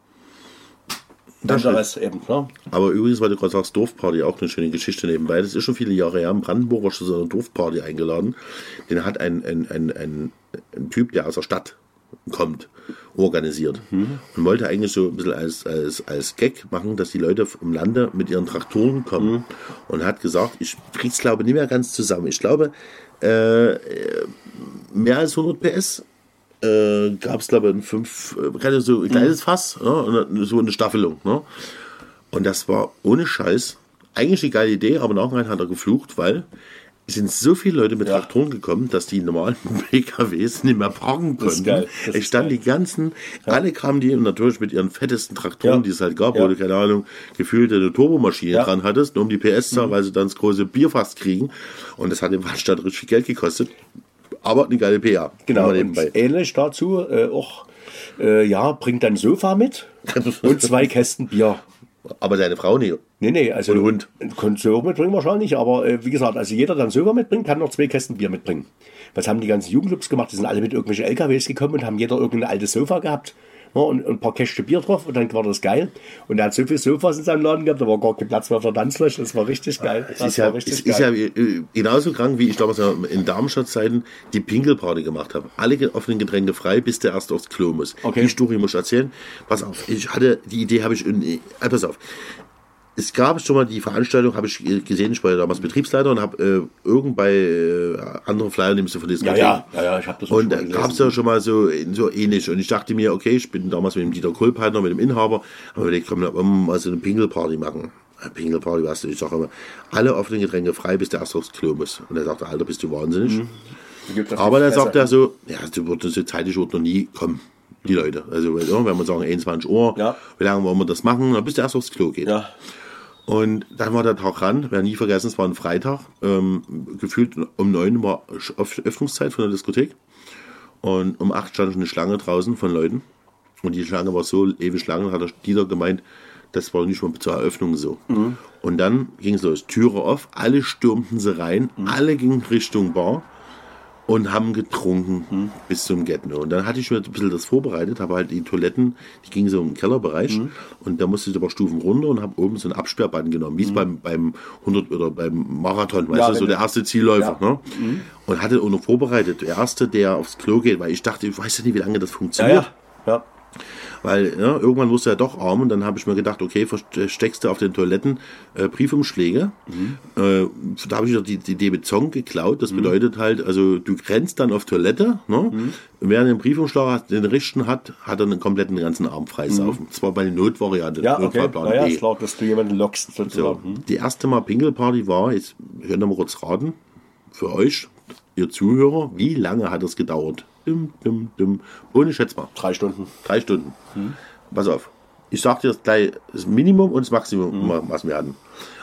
Das anderes eben, ne? Aber übrigens, weil du gerade sagst, Dorfparty, auch eine schöne Geschichte nebenbei. Das ist schon viele Jahre her. In Brandenburg war schon so eine Dorfparty eingeladen. Den hat ein, ein, ein, ein, ein Typ, der aus der Stadt kommt, organisiert. Und wollte eigentlich so ein bisschen als, als, als Gag machen, dass die Leute im Lande mit ihren Traktoren kommen. Und hat gesagt, ich krieg's glaube nicht mehr ganz zusammen. Ich glaube, äh, mehr als 100 PS äh, gab es, glaube ich, ein fünf, äh, so ein kleines Fass, ne? und so eine Staffelung. Ne? Und das war ohne Scheiß eigentlich eine geile Idee, aber nachher hat er geflucht, weil sind so viele Leute mit Ja. Traktoren gekommen, dass die normalen <laughs> PKWs nicht mehr parken konnten. Es standen die ganzen, alle kamen die natürlich mit ihren fettesten Traktoren, Ja. die es halt gab, Ja. wo du, keine Ahnung, gefühlt eine Turbomaschine Ja. Mhm. dran hattest, nur um die PS-Zahl, weil sie dann das große Bierfass kriegen. Und das hat im Waldstadt richtig viel Geld gekostet. Aber eine geile PA. Genau, nebenbei. ähnlich dazu äh, auch, äh, ja, bringt ein Sofa mit <laughs> und zwei Kästen Bier. Aber deine Frau nicht. Nee, nee, also Und Hund. Konnte sie auch mitbringen wahrscheinlich, aber äh, wie gesagt, also jeder, der ein Sofa mitbringt, kann noch zwei Kästen Bier mitbringen. Was haben die ganzen Jugendclubs gemacht? Die sind alle mit irgendwelchen LKWs gekommen und haben jeder irgendein altes Sofa gehabt. Ja, und, und ein paar Käste Bier drauf und dann war das geil. Und er hat so viele Sofas in seinem Laden gehabt, da war gar kein Platz mehr auf der Tanzfläche. Das war richtig geil. Es Das ist ja, richtig ist geil. ja äh, genauso krank, wie ich damals in Darmstadt-Zeiten die Pinkelparty gemacht habe. Alle offenen Getränke frei, bis der erst aufs Klo muss. Okay. Die Story muss ich erzählen. Pass auf, ich hatte, die Idee habe ich, in, äh, pass auf. Es gab schon mal die Veranstaltung, habe ich äh, gesehen, ich war ja damals Betriebsleiter und habe äh, irgend bei äh, anderen Flyer nimmst du von ja, Diskotheken. ja, ja, ja, ich habe das Und da gab es ja schon mal so, so ähnlich. Und ich dachte mir, okay, ich bin damals mit dem Dieter Kohlpartner, mit dem Inhaber, haben wir überlegt, komm, wir mal so eine Pingelparty machen. Eine Pingelparty, weißt du, ich sage immer, alle offenen Getränke frei, bis der erst aufs Klo muss. Und er sagte, Alter, bist du wahnsinnig. Es Aber dann sagt er so, ja, du würdest so zeitlich wird noch nie kommen, die Leute. Also, ja, wenn wir sagen 21 Uhr, Ja. wie lange wollen wir das machen, dann bis der erst aufs Klo geht. Ja, Und dann war der Tag ran, werde nie vergessen, es war ein Freitag, ähm, gefühlt um neun war Öff- Öffnungszeit von der Diskothek. Und um acht stand schon eine Schlange draußen von Leuten. Und die Schlange war so ewig lang, hat der Dieter gemeint, das war nicht mal zur Eröffnung so. Und dann ging es los, Türe auf, alle stürmten sie rein, alle gingen Richtung Bar und haben getrunken bis zum Get-No. Und dann hatte ich mir ein bisschen das vorbereitet, habe halt die Toiletten, die gingen so im Kellerbereich und da musste ich aber Stufen runter und habe oben so ein Absperrband genommen, wie es beim, beim 100 oder beim Marathon, weißt Ja, du, so wenn der erste Zielläufer. Ja. Ne? Und hatte auch noch vorbereitet, der erste, der aufs Klo geht, weil ich dachte, ich weiß ja nicht, wie lange das funktioniert. ja. ja. Weil ja, irgendwann wusste er doch arm und dann habe ich mir gedacht, okay, versteckst du auf den Toiletten äh, Briefumschläge. Äh, da habe ich noch die, die Idee mit Zong geklaut. Das bedeutet halt, also du grenzt dann auf Toilette, ne? Wer einen Briefumschlag hat, den richten hat, hat er einen kompletten ganzen Arm freisaufen. Das war bei der Notvariante, Ja, okay. Notfallplan Ja, ja, B. klar, dass du jemanden lockst So, sozusagen. Hm? die erste Mal Pingelparty war, jetzt hören wir mal kurz raten, für euch, ihr Zuhörer, wie lange hat es gedauert? Dum, dum, dum. Ohne schätz mal. Drei Stunden. Drei Stunden. Pass auf. Ich sag dir das gleich, das Minimum und das Maximum, was wir hatten.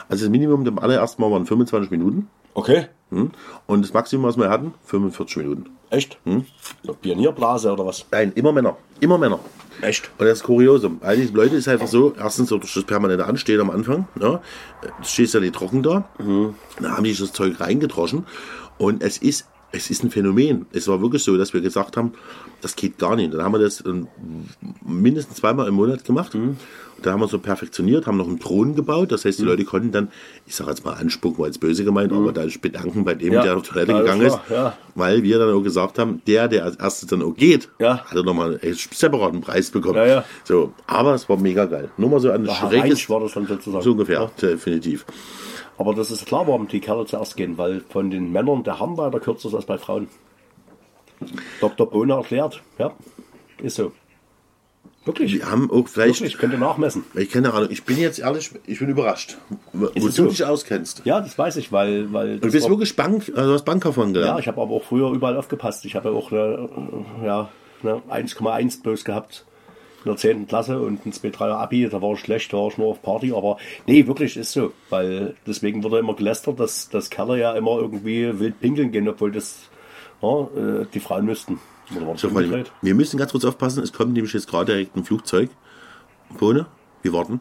Also das Minimum dem allerersten Mal waren 25 Minuten. Okay. Hm? Und das Maximum, was wir hatten, 45 Minuten. Echt? Hm? Pionierblase oder was? Nein, immer Männer. Immer Männer. Echt? Und das Kuriosum. All diese Leute ist einfach so, erstens so durch das permanente Anstehen am Anfang, ja, du stehst ja nicht trocken da, mhm. da haben die das Zeug reingedroschen und es ist es ist ein Phänomen. Es war wirklich so, dass wir gesagt haben, das geht gar nicht. Dann haben wir das ähm, mindestens zweimal im Monat gemacht. Mhm. Und dann haben wir so perfektioniert, haben noch einen Thron gebaut. Das heißt, die mhm. Leute konnten dann, ich sage jetzt mal anspucken, weil es böse gemeint, mhm. aber da bedanken bei dem, ja. der auf Toilette ja, gegangen ist. Ja. Weil wir dann auch gesagt haben, der, der als erstes dann auch geht, ja. hat er nochmal einen separaten Preis bekommen. So, aber es war mega geil. Nur mal so ein schräges, war das dann sozusagen. So ungefähr, definitiv. Aber das ist klar, warum die Kerle zuerst gehen, weil von den Männern der Harnweiter kürzer ist als bei Frauen. Dr. Bohne erklärt, ja, ist so. Wirklich? Wir haben auch vielleicht. Wirklich, könnte nachmessen. Ich keine Ahnung. Ich bin jetzt ehrlich, ich bin überrascht, wo du so? dich auskennst. Ja, das weiß ich, weil. weil du bist wirklich Bank, also hast Bankkaufmann gelernt. Ja, ich habe aber auch früher überall aufgepasst. Ich habe ja auch eine, ja, eine 1,1 bloß gehabt in der 10. Klasse und ein 2-3er Abi, da war ich schlecht, da war ich nur auf Party, aber nee, wirklich ist so, weil deswegen wurde immer gelästert, dass, dass Kerle ja immer irgendwie wild pinkeln gehen, obwohl das ja, äh, die Frauen müssten. So, wir müssen ganz kurz aufpassen, es kommt nämlich jetzt gerade direkt ein Flugzeug. Bohne, wir warten.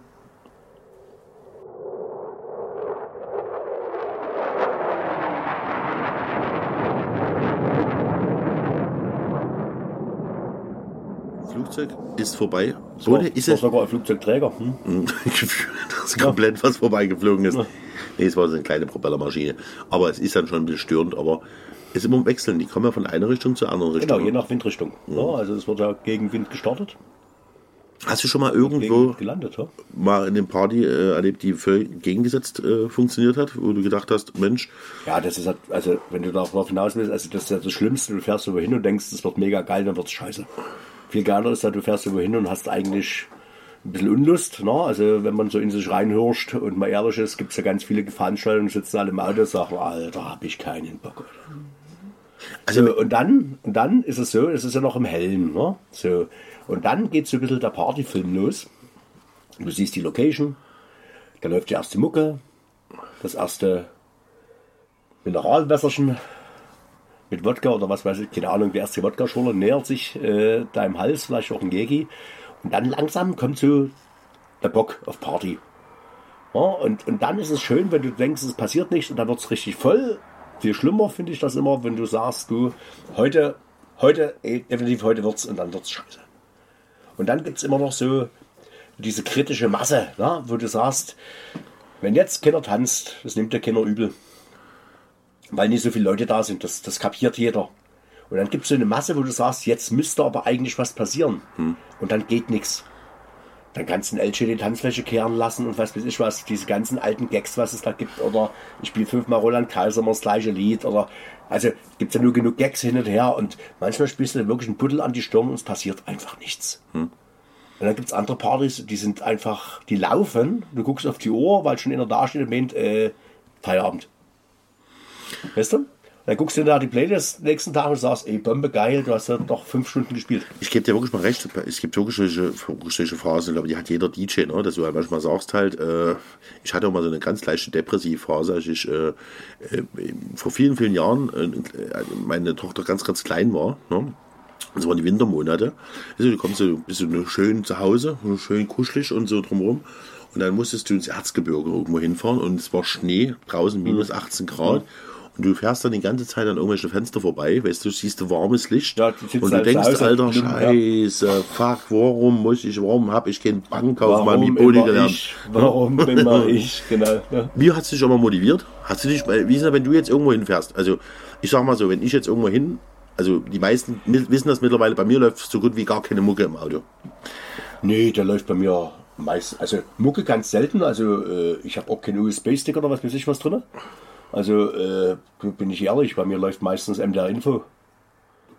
Flugzeug ist vorbei. So, Oder ist es sogar ein Flugzeugträger? Hm? <laughs> das ist komplett was vorbeigeflogen ist. Ja. Nee, es war so eine kleine Propellermaschine. Aber es ist dann schon ein bisschen störend. Aber es ist immer wechseln. Die kommen ja von einer Richtung zur anderen Richtung. Genau, je nach Windrichtung. Mhm. Ja, also es wird ja gegen Wind gestartet. Hast du schon mal irgendwo gelandet, ja? mal in dem Party äh, erlebt, die völlig gegengesetzt äh, funktioniert hat, wo du gedacht hast, Mensch. Ja, das ist halt, also wenn du darauf hinaus willst, also das ist ja das Schlimmste, du fährst irgendwo hin und denkst, es wird mega geil, dann wird es scheiße. Viel geiler ist, dass du fährst irgendwo hin und hast eigentlich ein bisschen Unlust. Ne? Also wenn man so in sich reinhirscht und mal ehrlich ist, gibt es ja ganz viele Veranstaltungen, sitzen alle im Auto und sagen, Alter, habe ich keinen Bock. Also, so, und dann, und dann ist es so, es ist ja noch im Hellen. Ne? So, und dann geht so ein bisschen der Partyfilm los. Du siehst die Location, da läuft die erste Mucke, das erste Mineralwässerchen mit Wodka oder was weiß ich, keine Ahnung, der erste Wodka-Schorle nähert sich äh, deinem Hals, vielleicht auch ein Gegi. Und dann langsam kommt so der Bock auf Party. Ja, und, und dann ist es schön, wenn du denkst, es passiert nichts und dann wird es richtig voll. Viel schlimmer finde ich das immer, wenn du sagst, du, heute, heute, ey, definitiv heute wird's und dann wird's scheiße. Und dann gibt es immer noch so diese kritische Masse, ne, wo du sagst, wenn jetzt keiner tanzt, das nimmt ja keiner übel weil nicht so viele Leute da sind. Das, das kapiert jeder. Und dann gibt es so eine Masse, wo du sagst, jetzt müsste aber eigentlich was passieren. Hm. Und dann geht nichts. Dann kannst du einen LG die Tanzfläche kehren lassen und was weiß ich was, diese ganzen alten Gags, was es da gibt. Oder ich spiele fünfmal Roland Kaiser immer das gleiche Lied. Oder also gibt es ja nur genug Gags hin und her. Und manchmal spielst du wirklich einen Buddel an die Stirn und es passiert einfach nichts. Hm. Und dann gibt es andere Partys, die sind einfach, die laufen. Du guckst auf die Uhr, weil schon in der da steht und meint, äh, Feierabend. Weißt du? Dann guckst du da die Playlist nächsten Tag und sagst, ey, Bombe geil, du hast ja doch fünf Stunden gespielt. Ich gebe dir wirklich mal recht, es gibt wirklich solche, solche Phasen, glaube die hat jeder DJ, ne? dass du halt manchmal sagst halt, äh, ich hatte auch mal so eine ganz leichte Depressivphase, als ich äh, äh, vor vielen, vielen Jahren äh, meine Tochter ganz, ganz klein war. Ne? Das waren die Wintermonate. Also, du kommst so, bist du schön zu Hause, schön kuschelig und so drumherum. Und dann musstest du ins Erzgebirge irgendwo hinfahren und es war Schnee, draußen minus 18 Grad. Mhm. Und du fährst dann die ganze Zeit an irgendwelche Fenster vorbei, weißt du, siehst du warmes Licht. Ja, und du denkst, Alter, Scheiße, ja. fuck, warum muss ich, warum habe ich keinen Bankkaufmann wie Bodi gelernt? Ich, warum <laughs> immer ich, genau. Ja. Wie hast du dich immer motiviert? Hast du dich, wie ist das, wenn du jetzt irgendwo hinfährst? Also, ich sag mal so, wenn ich jetzt irgendwo hin, also die meisten wissen das mittlerweile, bei mir läuft so gut wie gar keine Mucke im Auto. Nee, der läuft bei mir meist, also Mucke ganz selten, also äh, ich habe auch keinen USB-Stick oder was weiß ich was drin. Also äh, bin ich ehrlich, bei mir läuft meistens MDR Info.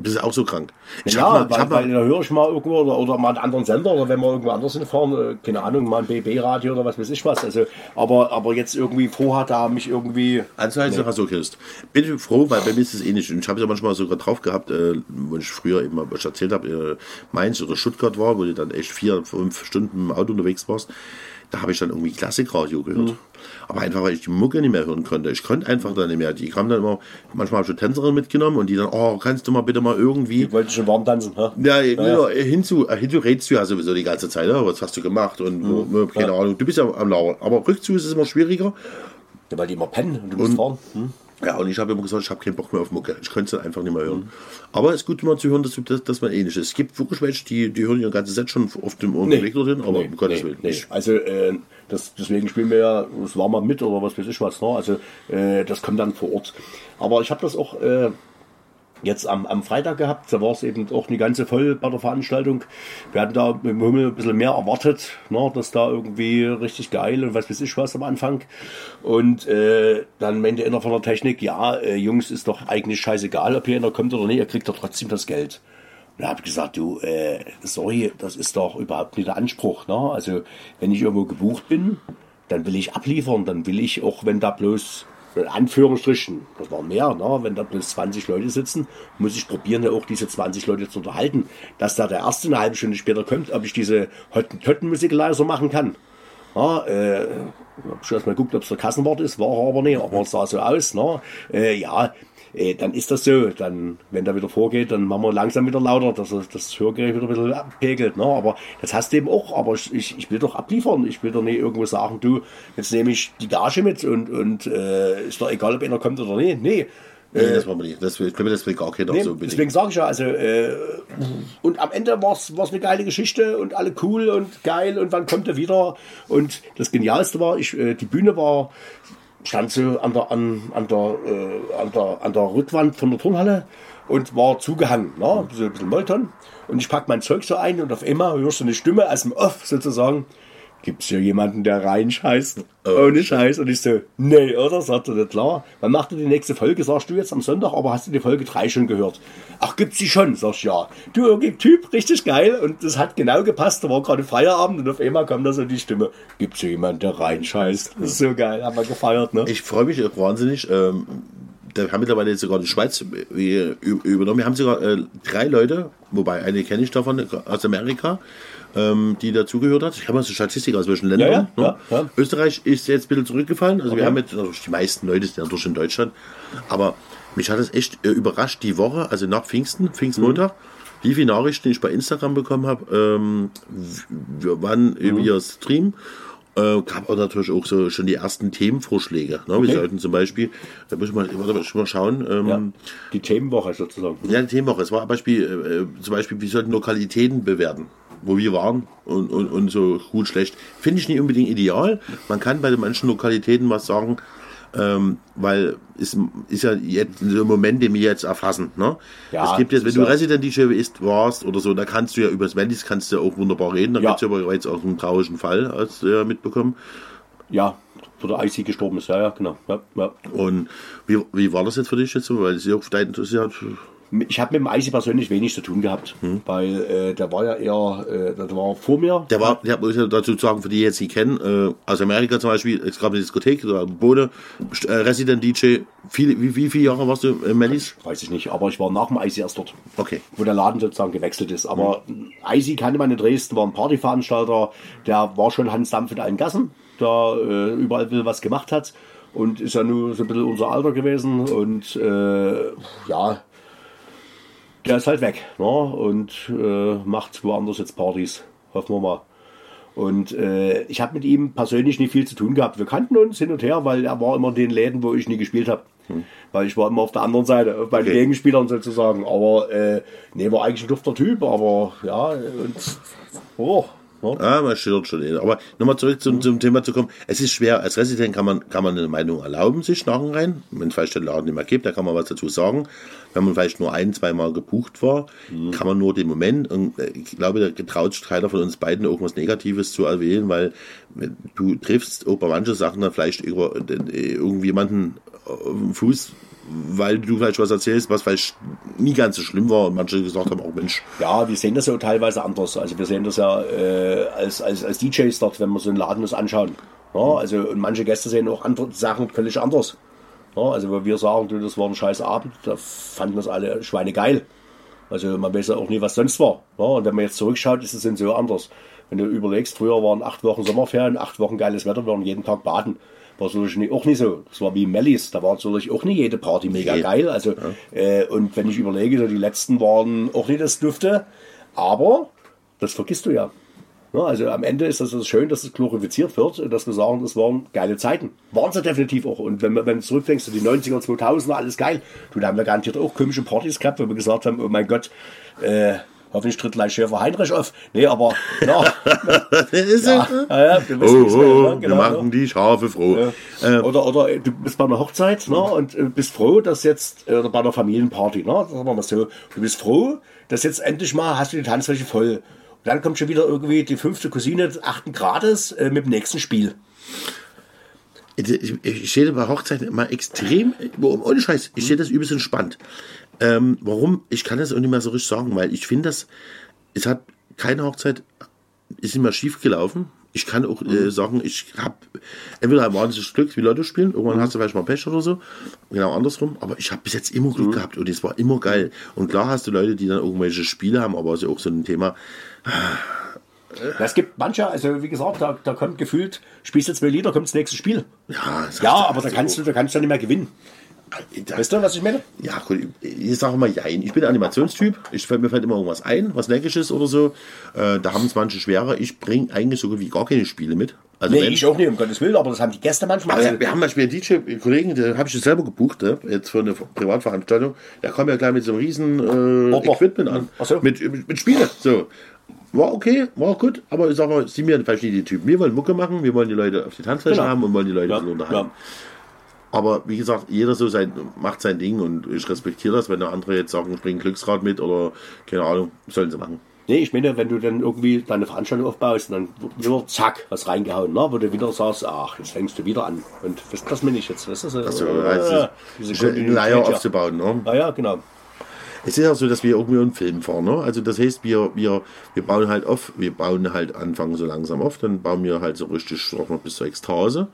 Bist du auch so krank? Ich ja, mal, weil, weil da höre ich mal irgendwo oder, oder mal einen anderen Sender oder wenn wir irgendwo anders hinfahren, äh, keine Ahnung, mal ein BB-Radio oder was weiß ich was. Also, aber, aber jetzt irgendwie vorher da mich irgendwie. Also heißt nee. was so ist. Bin ich froh, weil bei mir ist es ähnlich. Und ich habe es ja manchmal sogar drauf gehabt, äh, wo ich früher eben mal erzählt habe, äh, Mainz oder Stuttgart war, wo du dann echt vier, fünf Stunden im Auto unterwegs warst da habe ich dann irgendwie Klassikradio gehört. Aber einfach, weil ich die Mucke nicht mehr hören konnte. Ich konnte einfach da nicht mehr. Die kamen dann immer, manchmal habe ich schon Tänzerin mitgenommen und die dann, oh, kannst du mal bitte mal irgendwie. Ich wollte schon warm tanzen. Ha? Ja, ja. Hinzu, äh, hinzu redest du ja sowieso die ganze Zeit, ja, was hast du gemacht und wo- keine Ahnung, du bist ja am Lauern. Aber rückzu ist es immer schwieriger. Ja, weil die immer pennen und du musst fahren. Hm? Ja, und ich habe immer gesagt, ich habe keinen Bock mehr auf Mucke. Ich könnte es einfach nicht mehr hören. Aber es ist gut, mal zu hören, dass, dass, dass man ähnlich ist. Es gibt wirklich welche, die, die hören ihr ganzes Set schon auf dem Weg dorthin, aber um Gottes Willen. nee. Also äh, das, deswegen spielen wir ja, das war mal mit oder was weiß ich was. Ne? Also äh, das kommt dann vor Ort. Aber ich habe das auch äh, jetzt am, am Freitag gehabt. Da war es eben auch eine ganze voll bei der Veranstaltung. Wir hatten da im Himmel ein bisschen mehr erwartet, ne? dass da irgendwie richtig geil und was weiß ich was am Anfang. Und äh, dann meinte einer von der Technik, ja, äh, Jungs, ist doch eigentlich scheißegal, ob hier einer kommt oder nicht, ihr kriegt doch trotzdem das Geld. Und da habe ich gesagt, du, äh, sorry, das ist doch überhaupt nicht der Anspruch. Ne? Also wenn ich irgendwo gebucht bin, dann will ich abliefern, dann will ich auch, wenn da bloß in Anführungsstrichen, das waren mehr, ne? wenn da bloß 20 Leute sitzen, muss ich probieren, ja auch diese 20 Leute zu unterhalten. Dass da der erste eine halbe Stunde später kommt, ob ich diese Hottentotten-Musik leiser machen kann. Ja, äh, hab schon erstmal geguckt, ob es der Kassenwart ist, war er aber nicht, aber es sah so aus. Ne? Äh, ja, äh, dann ist das so. Dann, wenn der wieder vorgeht, dann machen wir langsam wieder lauter, dass das Hörgerät wieder ein bisschen abpegelt. Ne? Aber das hast du eben auch. Aber ich, ich, will doch abliefern. Ich will doch nicht irgendwo sagen, du, jetzt nehme ich die Gage mit und, und äh, ist doch egal, ob einer kommt oder nicht. Nee. Nee, das wollen wir nicht. Das will, glaube, das will gar keiner Nee, so unbedingt. deswegen sage ich ja, also äh, und am Ende war es eine geile Geschichte und alle cool und geil und wann kommt er wieder? Und das Genialste war, ich, äh, die Bühne war, stand so an der, an, an, der, äh, an, der, an der Rückwand von der Turnhalle und war zugehangen, ne? ein bisschen Molton. Und ich pack mein Zeug so ein und auf einmal hörst du eine Stimme aus dem Off sozusagen. Gibt's hier jemanden, der reinscheißt? Ohne Scheiß. Und ich so, nee, oder? Sagt er, nicht klar. Wann macht er die nächste Folge? Sagst du jetzt am Sonntag, aber hast du die Folge 3 schon gehört? Ach, gibt's die schon? Sag ich, ja. Du, irgendwie Typ, richtig geil. Und das hat genau gepasst. Da war gerade Feierabend und auf einmal kam da so die Stimme. Gibt's hier jemanden, der reinscheißt? Das ist so geil. Haben wir gefeiert, ne? Ich freue mich wahnsinnig. Ähm, da haben mittlerweile jetzt sogar die Schweiz äh, übernommen. Wir haben sogar äh, drei Leute, wobei eine kenne ich davon aus Amerika, ähm, die dazugehört hat. Ich habe mal so Statistik aus welchen Ländern. Ja, ja, ne? ja, ja. Österreich ist jetzt ein bisschen zurückgefallen. Also wir Okay. haben jetzt, also die meisten Leute sind ja durch in Deutschland. Aber mich hat es echt äh, überrascht, die Woche, also nach Pfingsten, Pfingstmontag, wie viele Nachrichten ich bei Instagram bekommen habe, ähm, wir waren Mhm. via Stream äh, gab auch natürlich auch so schon die ersten Themenvorschläge. Ne? Wir Okay. sollten zum Beispiel, da muss ich mal, warte ich mal schauen. Ähm, Ja. ja. Die Themenwoche sozusagen. die Themenwoche. Es war ein Beispiel, äh, zum Beispiel, wir sollten Lokalitäten bewerten, wo wir waren und, und, und so gut, schlecht. Finde ich nicht unbedingt ideal. Man kann bei den manchen Lokalitäten was sagen, ähm, weil es ist ja jetzt so ein Moment, den wir jetzt erfassen. Ne? Ja, es gibt jetzt, wenn du ja- Resident DJ ist, warst oder so, da kannst du ja über das Wendys kannst du ja auch wunderbar reden. Da Ja. gibt es ja bereits auch einen traurigen Fall, als äh, mitbekommen. Ja, wo der IC gestorben ist. Ja, ja, genau. Ja, ja. Und wie, wie war das jetzt für dich jetzt so? Weil es ist ja auch dein, das ist ja, Ich habe mit dem IC persönlich wenig zu tun gehabt, weil äh, der war ja eher, äh, der war vor mir. der war, der muss ja dazu sagen, für die, die jetzt nicht kennen, äh, aus Amerika zum Beispiel, es gab eine Diskothek, oder Bode, äh, Resident DJ, viele, wie, wie viele Jahre warst du äh, Mellis? Weiß ich nicht, aber ich war nach dem IC erst dort. Okay. Wo der Laden sozusagen gewechselt ist. Aber IC kannte man in Dresden, war ein Partyveranstalter, der war schon Hans Dampf in allen Gassen, der äh, überall ein bisschen was gemacht hat und ist ja nur so ein bisschen unser Alter gewesen und äh, ja, der ist halt weg ne? und äh, macht woanders jetzt Partys. Hoffen wir mal. Und äh, ich habe mit ihm persönlich nicht viel zu tun gehabt. Wir kannten uns hin und her, weil er war immer in den Läden, wo ich nie gespielt habe. Weil ich war immer auf der anderen Seite, bei den Okay. Gegenspielern sozusagen. Aber äh, nee, war eigentlich ein dufter Typ, aber ja, und oh, ne? Ah, man schildert schon. eh. Aber nochmal zurück zum, zum Thema zu kommen. Es ist schwer, als Resident kann man, kann man eine Meinung erlauben, sich nachher rein. Wenn es vielleicht den Laden nicht mehr gibt, da kann man was dazu sagen. Wenn man vielleicht nur ein, zwei Mal gebucht war, kann man nur den Moment, und äh, ich glaube, da getraut sich keiner von uns beiden irgendwas Negatives zu erwähnen, weil wenn du triffst auch bei manchen Sachen dann vielleicht über, äh, irgendjemanden auf dem Fuß, weil du vielleicht was erzählst, was vielleicht nie ganz so schlimm war und manche gesagt haben, auch Mensch, Ja, wir sehen das ja teilweise anders. Also wir sehen das ja äh, als, als, als DJs dort, wenn wir so einen Laden uns anschauen. Ja, also und manche Gäste sehen auch andere Sachen völlig anders. Ja, also wenn wir sagen, du, das war ein scheiß Abend, da fanden das alle Schweine geil. Also man weiß ja auch nie, was sonst war. Ja, und wenn man jetzt zurückschaut, ist es so anders. Wenn du überlegst, früher waren acht Wochen Sommerferien, acht Wochen geiles Wetter, wir waren jeden Tag baden. War natürlich nicht, auch nicht so. Das war wie Mellis, da war natürlich auch nicht jede Party mega Nee. geil. Also, äh, und wenn ich überlege, so die letzten waren auch nicht das Dufte, aber das vergisst du ja. Ja, also am Ende ist das schön, dass es glorifiziert wird, dass wir sagen, das waren geile Zeiten. Waren sie definitiv auch. Und wenn wenn du zurückdenkst, so die 90er, 2000er, alles geil. Du, da haben wir garantiert auch komische Partys gehabt, wo wir gesagt haben, oh mein Gott, äh, hoffentlich tritt gleich Schäfer Heinrich auf. Nee, aber, ja, <laughs> Ist ja, ja, Oh, oh, ne? wir Genau, machen die Schafe froh. Äh, oder, oder du bist bei einer Hochzeit ne, und äh, bist froh, dass jetzt, äh, oder bei einer Familienparty, ne, sagen wir mal so, du bist froh, dass jetzt endlich mal hast du die Tanzfläche voll. Und dann kommt schon wieder irgendwie die fünfte Cousine des achten Grades äh, mit dem nächsten Spiel. Ich, ich stehe bei Hochzeiten immer extrem, ohne Scheiß, ich sehe das übelst entspannt. Ähm, warum? Ich kann das auch nicht mehr so richtig sagen, weil ich finde das, es hat keine Hochzeit, ist immer schief gelaufen. Ich kann auch äh, sagen, ich habe entweder ein wahnsinniges Glück, wie Leute spielen, irgendwann hast du vielleicht mal Pech oder so, genau andersrum, aber ich habe bis jetzt immer Glück gehabt und es war immer geil. Und klar hast du Leute, die dann irgendwelche Spiele haben, aber es ist ja auch so ein Thema, Ja, es gibt manche, also wie gesagt, da, da kommt gefühlt, spielst du zwei Lieder, kommt das nächste Spiel. ja, das Ja, aber da kannst du, da kannst du nicht mehr gewinnen. Weißt du, was ich meine? Ja, gut, ich sage mal jein. Ich bin Animationstyp. Ich, fällt- mir fällt immer irgendwas ein, was Neckisches oder so. Äh, da haben es manche schwerer. Ich bringe eigentlich so gut wie gar keine Spiele mit. Also Nee, wenn- ich auch nicht, um Gottes Willen, aber das haben die Gäste manchmal. Also, wir, haben manchmal einen DJ-Kollegen, den habe ich selber gebucht, ne? jetzt für eine Privatveranstaltung. Der kam ja gleich mit so einem riesen äh, Ordner. Equipment an. Ach so. Mit, mit, mit Spiele. So. War okay, war gut, aber ich sag mal, sind wir vielleicht nicht die Typen. Wir wollen Mucke machen, wir wollen die Leute auf die Tanzfläche Genau. haben und wollen die Leute ja, unterhalten. ja. Aber wie gesagt, jeder so sein, macht sein Ding und ich respektiere das, wenn der andere jetzt sagen, ich bringe Glücksrad mit oder keine Ahnung, sollen sie machen. Nee, ich meine, wenn du dann irgendwie deine Veranstaltung aufbaust, dann wird wieder zack, was reingehauen, ne? wo du wieder sagst, ach, jetzt fängst du wieder an. Und das, das meine ich jetzt, weißt du? So, Also, äh, diese Leier ja. aufzubauen. Ne? Ja, ja, genau. Es ist auch so, dass wir irgendwie einen Film fahren. Ne? Also das heißt, wir, wir, wir bauen halt auf, wir bauen halt anfangen so langsam auf, dann bauen wir halt so richtig auch noch bis zur Ekstase.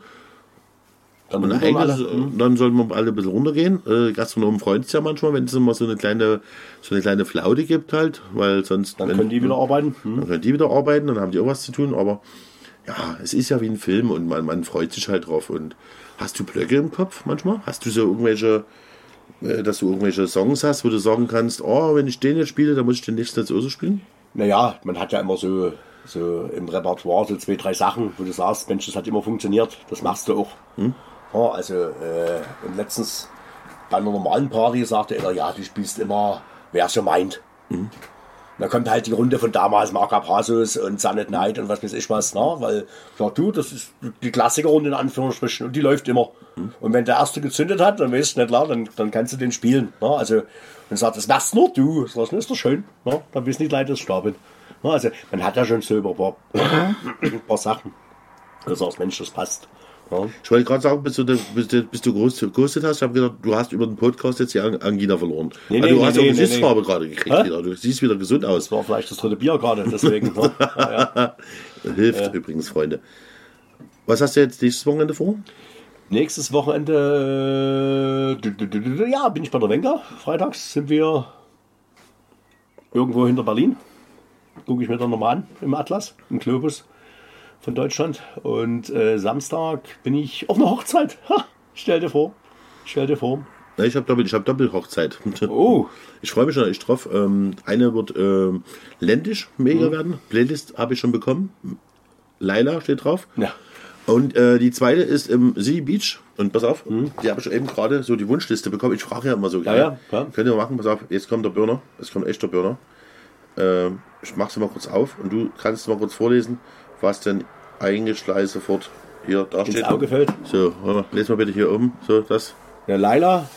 Dann, Und rufen alle. eigentlich, äh, dann sollten wir alle ein bisschen runtergehen. Äh, Gastronomen freuen sich ja manchmal, wenn es immer so eine kleine, so eine kleine Flaute gibt halt, weil sonst. dann wenn- können die wieder arbeiten. Hm? Dann können die wieder arbeiten, dann haben die auch was zu tun, aber ja, es ist ja wie ein Film und man, man freut sich halt drauf. Und hast du Blöcke im Kopf manchmal? Hast du so irgendwelche, äh, dass du irgendwelche Songs hast, wo du sagen kannst, oh, wenn ich den jetzt spiele, dann muss ich den nächsten jetzt auch so spielen? Naja, man hat ja immer so, so im Repertoire so zwei, drei Sachen, wo du sagst, Mensch, das hat immer funktioniert, das machst du auch. Ja, also, äh, und letztens bei einer normalen Party sagte er, ja, du spielst immer, wer es so meint. Da kommt halt die Runde von damals, Mark Abrasus und Sunnet Night und was weiß ich was, ne? weil, sag du, das ist die Klassikerrunde in Anführungsstrichen und die läuft immer. Und wenn der Erste gezündet hat, dann weißt du nicht klar, dann, dann kannst du den spielen. Ne? Also, und sagt, das machst nur du, das ist doch schön, ne? dann wissen die Leute das stapeln. Ne? Also, man hat ja schon so über ein paar, ein <coughs> paar Sachen. Du sagst, Mensch, das passt. Ne? Ich wollte gerade sagen, bis du, bis du, bis du groß- geghostet hast, ich habe gedacht, du hast über den Podcast jetzt die Ang- Angina verloren. Nee, also, nee, du hast nee, auch nee, Gesichtsfarbe nee. gerade gekriegt Hä? wieder. Du siehst wieder gesund aus. Das war vielleicht das dritte Bier gerade, deswegen. ne? <laughs> ja, ja. Hilft übrigens, Freunde. Was hast du jetzt nächstes Wochenende vor? Nächstes Wochenende, äh, ja, bin ich bei der Wenker. Freitags sind wir irgendwo hinter Berlin. Gucke ich mir dann nochmal an im Atlas, im Globus von Deutschland. Und äh, Samstag bin ich auf einer Hochzeit. Ha, stell dir vor. Stell dir vor. Na, ich habe Doppel, ich hab Doppelhochzeit. <laughs> Oh, Ich freue mich schon echt drauf. Ähm, eine wird ähm, ländisch Mhm. mega werden. Playlist habe ich schon bekommen. Laila steht drauf. ja. Und äh, die zweite ist im Sea Beach. Und pass auf, die habe ich eben gerade so die Wunschliste bekommen. Ich frage ja immer so. Mhm. Ja, ja, klar. Könnt ihr mal machen, pass auf, jetzt kommt der Burner. Es kommt echt der Burner. Ähm, ich mache sie mal kurz auf und du kannst mal kurz vorlesen, was denn eigentlich gleich sofort hier da Ins steht. Auge fällt. So, warte, les mal bitte hier oben. So, das. Ja, Laila.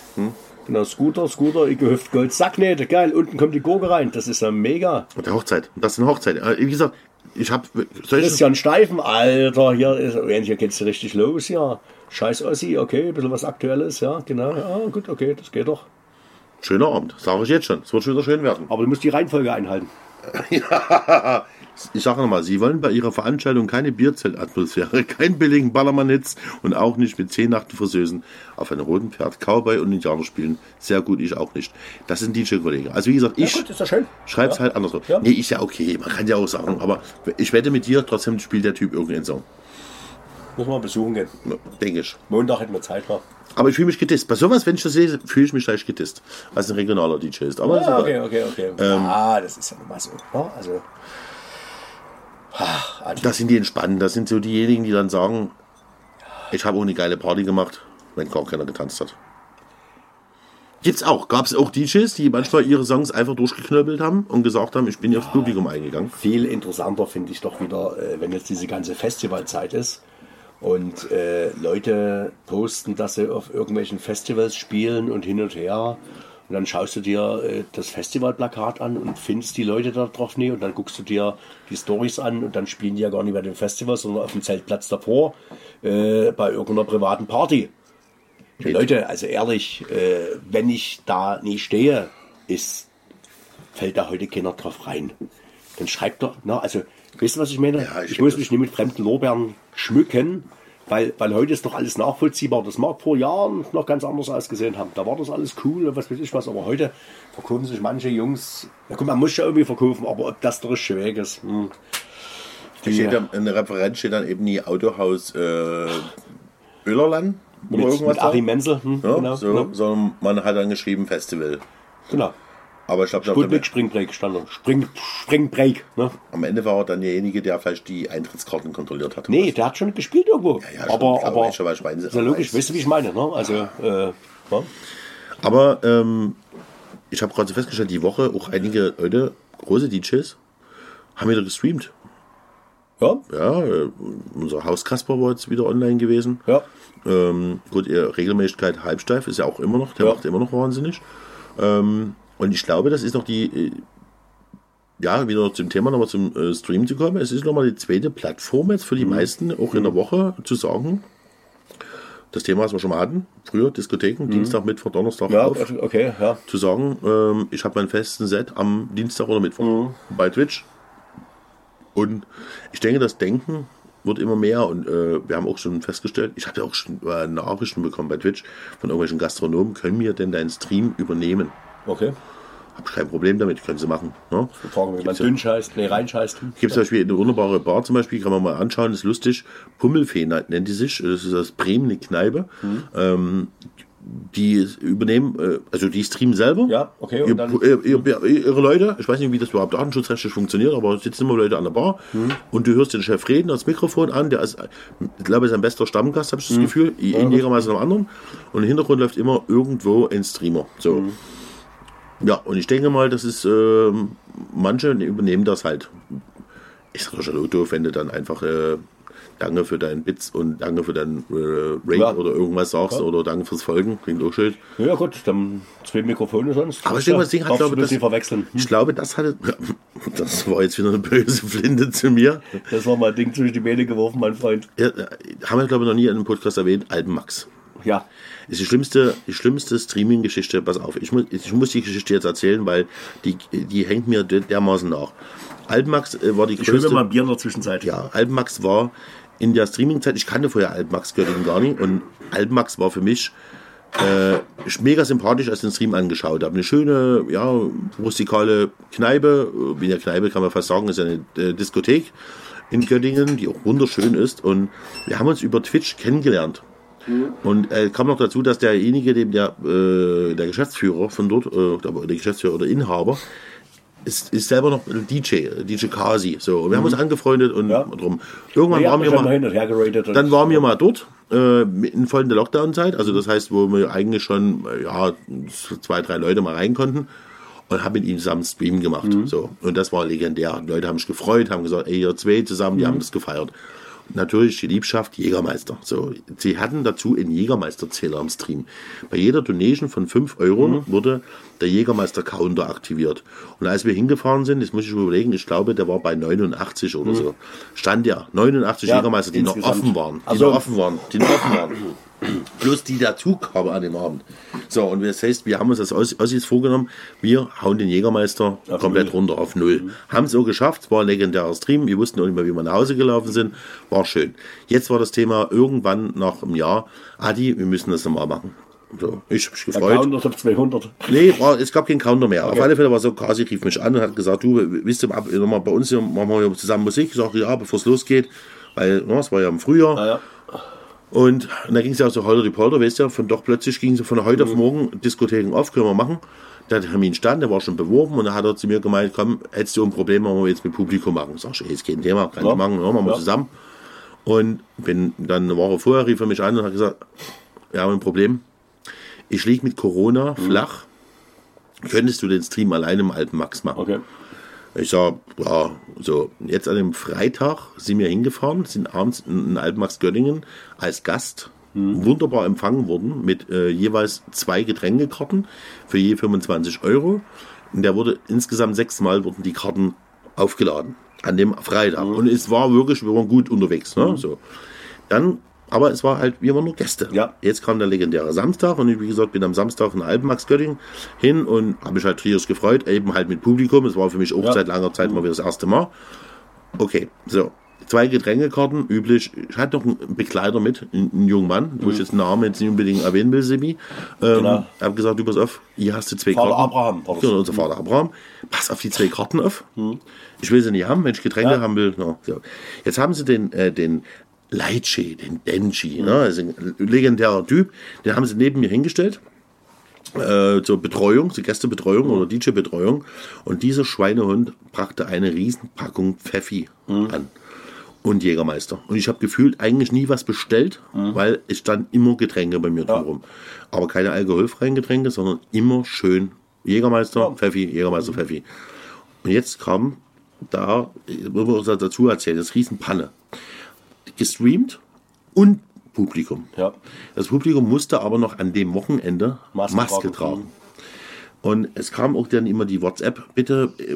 Genau, Scooter, Scooter, ich gehüpft Gold, Sacknähte, geil. Unten kommt die Gurke rein. Das ist ja mega. Und der Hochzeit. Das ist eine Hochzeit. Äh, Wie gesagt, ich habe. Christian Steifen, Alter, hier, ist, hier geht's richtig los, ja. Scheiß Ossi, okay, ein bisschen was Aktuelles, ja, genau. Ja, gut, okay, das geht doch. Schöner Abend, sage ich jetzt schon. Es wird schon wieder schön werden. Aber du musst die Reihenfolge einhalten. <laughs> <laughs> Ich sage nochmal, Sie wollen bei Ihrer Veranstaltung keine Bierzeltatmosphäre, <laughs> keinen billigen Ballermann-Hits und auch nicht mit zehn nackten Versößen auf einem roten Pferd Cowboy und Indianer spielen. Sehr gut, ich auch nicht. Das sind DJ-Kollegen. Also wie gesagt, ich ja schreibe es Ja. halt andersrum. Ja. Nee, ist ja okay, man kann ja auch sagen, aber ich wette mit dir, trotzdem spielt der Typ irgendeinen Song. Wir mal besuchen gehen. Ja, Denke ich. Montag hätten wir Zeit. Ne? Aber ich fühle mich gedisst. Bei sowas, wenn ich das sehe, fühle ich mich gleich gedisst. Weil es ein regionaler DJ ist. Aber ist Ah, okay, okay, okay. ah, das ist ja nun mal so. Ne? Also, Das sind die Entspannten. Das sind so diejenigen, die dann sagen, ich habe auch eine geile Party gemacht, wenn gar keiner getanzt hat. Gibt's auch. Gab es auch DJs, die manchmal ihre Songs einfach durchgeknöbelt haben und gesagt haben, ich bin hier aufs Publikum eingegangen. viel interessanter finde ich doch wieder, äh, wenn jetzt diese ganze Festivalzeit ist und äh, Leute posten, dass sie auf irgendwelchen Festivals spielen und hin und her. Und dann schaust du dir äh, das Festivalplakat an und findest die Leute da drauf nie und dann guckst du dir die Stories an und dann spielen die ja gar nicht bei dem Festival, sondern auf dem Zeltplatz davor äh, bei irgendeiner privaten Party. Die Leute, also ehrlich, äh, wenn ich da nie stehe, ist fällt da heute keiner drauf rein. Dann schreibt doch, na, also, weißt du, was ich meine? Ja, ich ich muss mich nicht mit fremden Lorbeeren schmücken, weil, weil heute ist doch alles nachvollziehbar. Das mag vor Jahren noch ganz anders ausgesehen haben. Da war das alles cool und was weiß ich was, aber heute verkaufen sich manche Jungs, na gut, man muss ja irgendwie verkaufen, aber ob das der richtige Weg ist, hm. Da steht dann, in der Referenz steht dann eben die Autohaus äh, Ölerland. Oder mit, irgendwas mit da. Menzel, hm, Ja, genau, so, ja, Sondern man hat dann geschrieben Festival. genau. Aber ich glaube, Sputnik Springbreak stand da. Spring, Springbreak, ne? am Ende war er dann derjenige, der vielleicht die Eintrittskarten kontrolliert hat. Nee, der hat schon gespielt irgendwo. ja, schon, aber, klar, aber, weiß was ich meine. ist ja logisch, Weiß. weißt du, wie ich meine, ne? Also, äh, ja. Aber ähm, ich habe gerade so festgestellt, die Woche auch einige Leute, große DJs, haben wieder gestreamt. Ja, Ja, äh, unser Haus Kasper war jetzt wieder online gewesen. ja. Ähm, gut, ihr Regelmäßigkeit halbsteif ist ja auch immer noch, der Ja. macht immer noch wahnsinnig. Ähm, und ich glaube, das ist noch die, äh, ja, wieder zum Thema nochmal zum äh, Stream zu kommen. Es ist nochmal die zweite Plattform jetzt für die meisten, auch in der Woche zu sagen. Das Thema, was wir schon mal hatten, früher Diskotheken, Dienstag, Mittwoch, Donnerstag Ja, auf, okay, ja. zu sagen, ähm, ich habe meinen festen Set am Dienstag oder Mittwoch bei Twitch. Und ich denke, das Denken wird immer mehr und äh, wir haben auch schon festgestellt, ich habe ja auch schon äh, Nachrichten bekommen bei Twitch von irgendwelchen Gastronomen, können wir denn deinen Stream übernehmen? Okay. Hab kein Problem damit, können sie machen. Ne? Fragen, wie man Gibt's ja- dünn scheißt, nee, rein scheißt. Gibt zum Beispiel eine wunderbare Bar, zum Beispiel, kann man mal anschauen, ist lustig. Pummelfee nennt die sich, das ist aus Bremen, eine Kneipe. Ähm, die übernehmen, äh, also die streamen selber. Ja, okay, Ihr, dann- ihr, ihr, ihre Leute, ich weiß nicht, wie das überhaupt datenschutzrechtlich funktioniert, aber es sitzen immer Leute an der Bar Mhm. und du hörst den Chef reden, das Mikrofon an, der ist, ich glaube, sein bester Stammgast, habe ich Mhm. das Gefühl, in Jägermeister am anderen. Und im Hintergrund läuft immer irgendwo ein Streamer. So. Mhm. Ja, und ich denke mal, das ist, ähm, manche übernehmen das halt. Ich sage schon doof, wenn du dann einfach äh, Danke für deinen Bits und Danke für deinen äh, Rate Ja. oder irgendwas sagst oder Danke fürs Folgen, klingt auch schön. Ja gut, dann zwei Mikrofone sonst. Aber ich denke mal, das Ding hat, glaube du das, nicht verwechseln. ich glaube, das hatte, <laughs> das war jetzt wieder eine böse Flinte zu mir. Das war mal ein Ding zwischen die Beine geworfen, mein Freund. Ja, äh, haben wir, glaube ich, noch nie in einem Podcast erwähnt, Alben Max. Ja. ist die schlimmste, die schlimmste Streaming-Geschichte. Pass auf, ich muss, ich muss die Geschichte jetzt erzählen, weil die, die hängt mir der- dermaßen nach. Albenmax äh, war die Ich größte. mal ein Bier in der Zwischenzeit. Ja, Albenmax war in der Streaming-Zeit, ich kannte vorher Albenmax Göttingen gar nicht und Albenmax war für mich äh, mega sympathisch, als ich den Stream angeschaut habe. Eine schöne, ja, rustikale Kneipe, wie in der Kneipe kann man fast sagen, ist eine äh, Diskothek in Göttingen, die auch wunderschön ist und wir haben uns über Twitch kennengelernt. Und äh, kam noch dazu, dass derjenige, dem der, äh, der Geschäftsführer von dort, äh, der Geschäftsführer oder Inhaber, ist, ist selber noch DJ, DJ Kasi. So, wir haben uns angefreundet und Ja. drum. Irgendwann Ja, waren wir mal dann waren wir mal dort, äh, in voll der Lockdown-Zeit. Also das heißt, wo wir eigentlich schon, äh, ja, zwei, drei Leute mal rein konnten. Und habe mit ihm zusammen Stream gemacht. So. Und das war legendär. Die Leute haben sich gefreut, haben gesagt, ey, ihr zwei zusammen, die haben das gefeiert. Natürlich die Liebschaft Jägermeister. So, sie hatten dazu einen Jägermeister-Zähler am Stream. Bei jeder Donation von 5 Euro wurde der Jägermeister-Counter aktiviert. Und als wir hingefahren sind, das muss ich überlegen, ich glaube, der war bei 89 oder so. Stand ja 89 Ja, Jägermeister, die noch offen waren. Die Ach so. noch offen waren. Die noch offen waren. <clears throat> <clears throat> Plus die dazu kamen an dem Abend. So, und das heißt, wir haben uns das Ossis vorgenommen, wir hauen den Jägermeister Auf komplett Null. runter auf Null. Haben es auch geschafft, es war ein legendärer Stream, wir wussten auch nicht mehr, wie wir nach Hause gelaufen sind, war schön. Jetzt war das Thema irgendwann nach einem Jahr, Adi, wir müssen das nochmal machen. So, ich hab mich Der gefreut. Counter auf 200. Nee, war, es gab keinen Counter mehr. Auf alle Fälle war so, Kasi rief mich an und hat gesagt, du, wisst ihr, ab, nochmal bei uns hier, machen wir hier zusammen Musik. Ich sagte, ja, bevor es losgeht, weil, no, es war ja im Frühjahr. Naja, Und, und da ging es ja auch so Holder die Polter, weißt du, von doch plötzlich ging so von heute auf morgen Diskotheken auf, können wir machen. Der Termin stand, der war schon beworben und dann hat er zu mir gemeint, komm, hättest du ein Problem, machen wir jetzt mit Publikum machen. Sag ich, ist kein Thema, kann Ja. ich machen, ja, machen wir Ja. zusammen. Und bin dann eine Woche vorher rief er mich an und hat gesagt, wir haben ein Problem. Ich liege mit Corona Mhm. flach. Könntest du den Stream alleine im Alten Max machen? okay. Ich sag, ja, so, jetzt an dem Freitag sind wir hingefahren, sind abends in Altmax Göttingen als Gast wunderbar empfangen worden mit äh, jeweils zwei Getränkekarten für je 25 Euro. Und der wurde insgesamt sechsmal wurden die Karten aufgeladen an dem Freitag. Und es war wirklich, wir waren gut unterwegs. Ne? So. Dann, aber es war halt, wir waren nur Gäste. Ja. Jetzt kam der legendäre Samstag und ich, wie gesagt, bin am Samstag in Alpenmax Göttingen hin und habe mich halt trios gefreut, eben halt mit Publikum. Es war für mich auch Ja. seit langer Zeit mal wieder das erste Mal. Okay, so. Zwei Getränkekarten, üblich. Ich hatte noch einen Begleiter mit, einen, einen jungen Mann, wo ich jetzt den Namen jetzt nicht unbedingt erwähnen will, Sebi. Ähm, Genau. habe gesagt, du pass auf, hier hast du zwei Vater Karten. Abraham war das. Genau, unser Vater Abraham. Pass auf die zwei Karten auf. Ich will sie nicht haben, wenn ich Getränke Ja. haben will. No, so. Jetzt haben sie den, äh, den Leitschi, den Denji, ne? also ein legendärer Typ, den haben sie neben mir hingestellt äh, zur Betreuung, zur Gästebetreuung oder DJ-Betreuung. Und dieser Schweinehund brachte eine Riesenpackung Pfeffi an. Und Jägermeister. Und ich habe gefühlt eigentlich nie was bestellt, weil es stand immer Getränke bei mir drumherum. Aber keine alkoholfreien Getränke, sondern immer schön Jägermeister, Pfeffi, Jägermeister, Pfeffi. Und jetzt kam da, dazu erzählen, das Riesenpanne. Gestreamt und Publikum. Ja. Das Publikum musste aber noch an dem Wochenende Maske Maske, tragen. Und es kam auch dann immer die WhatsApp, bitte, äh,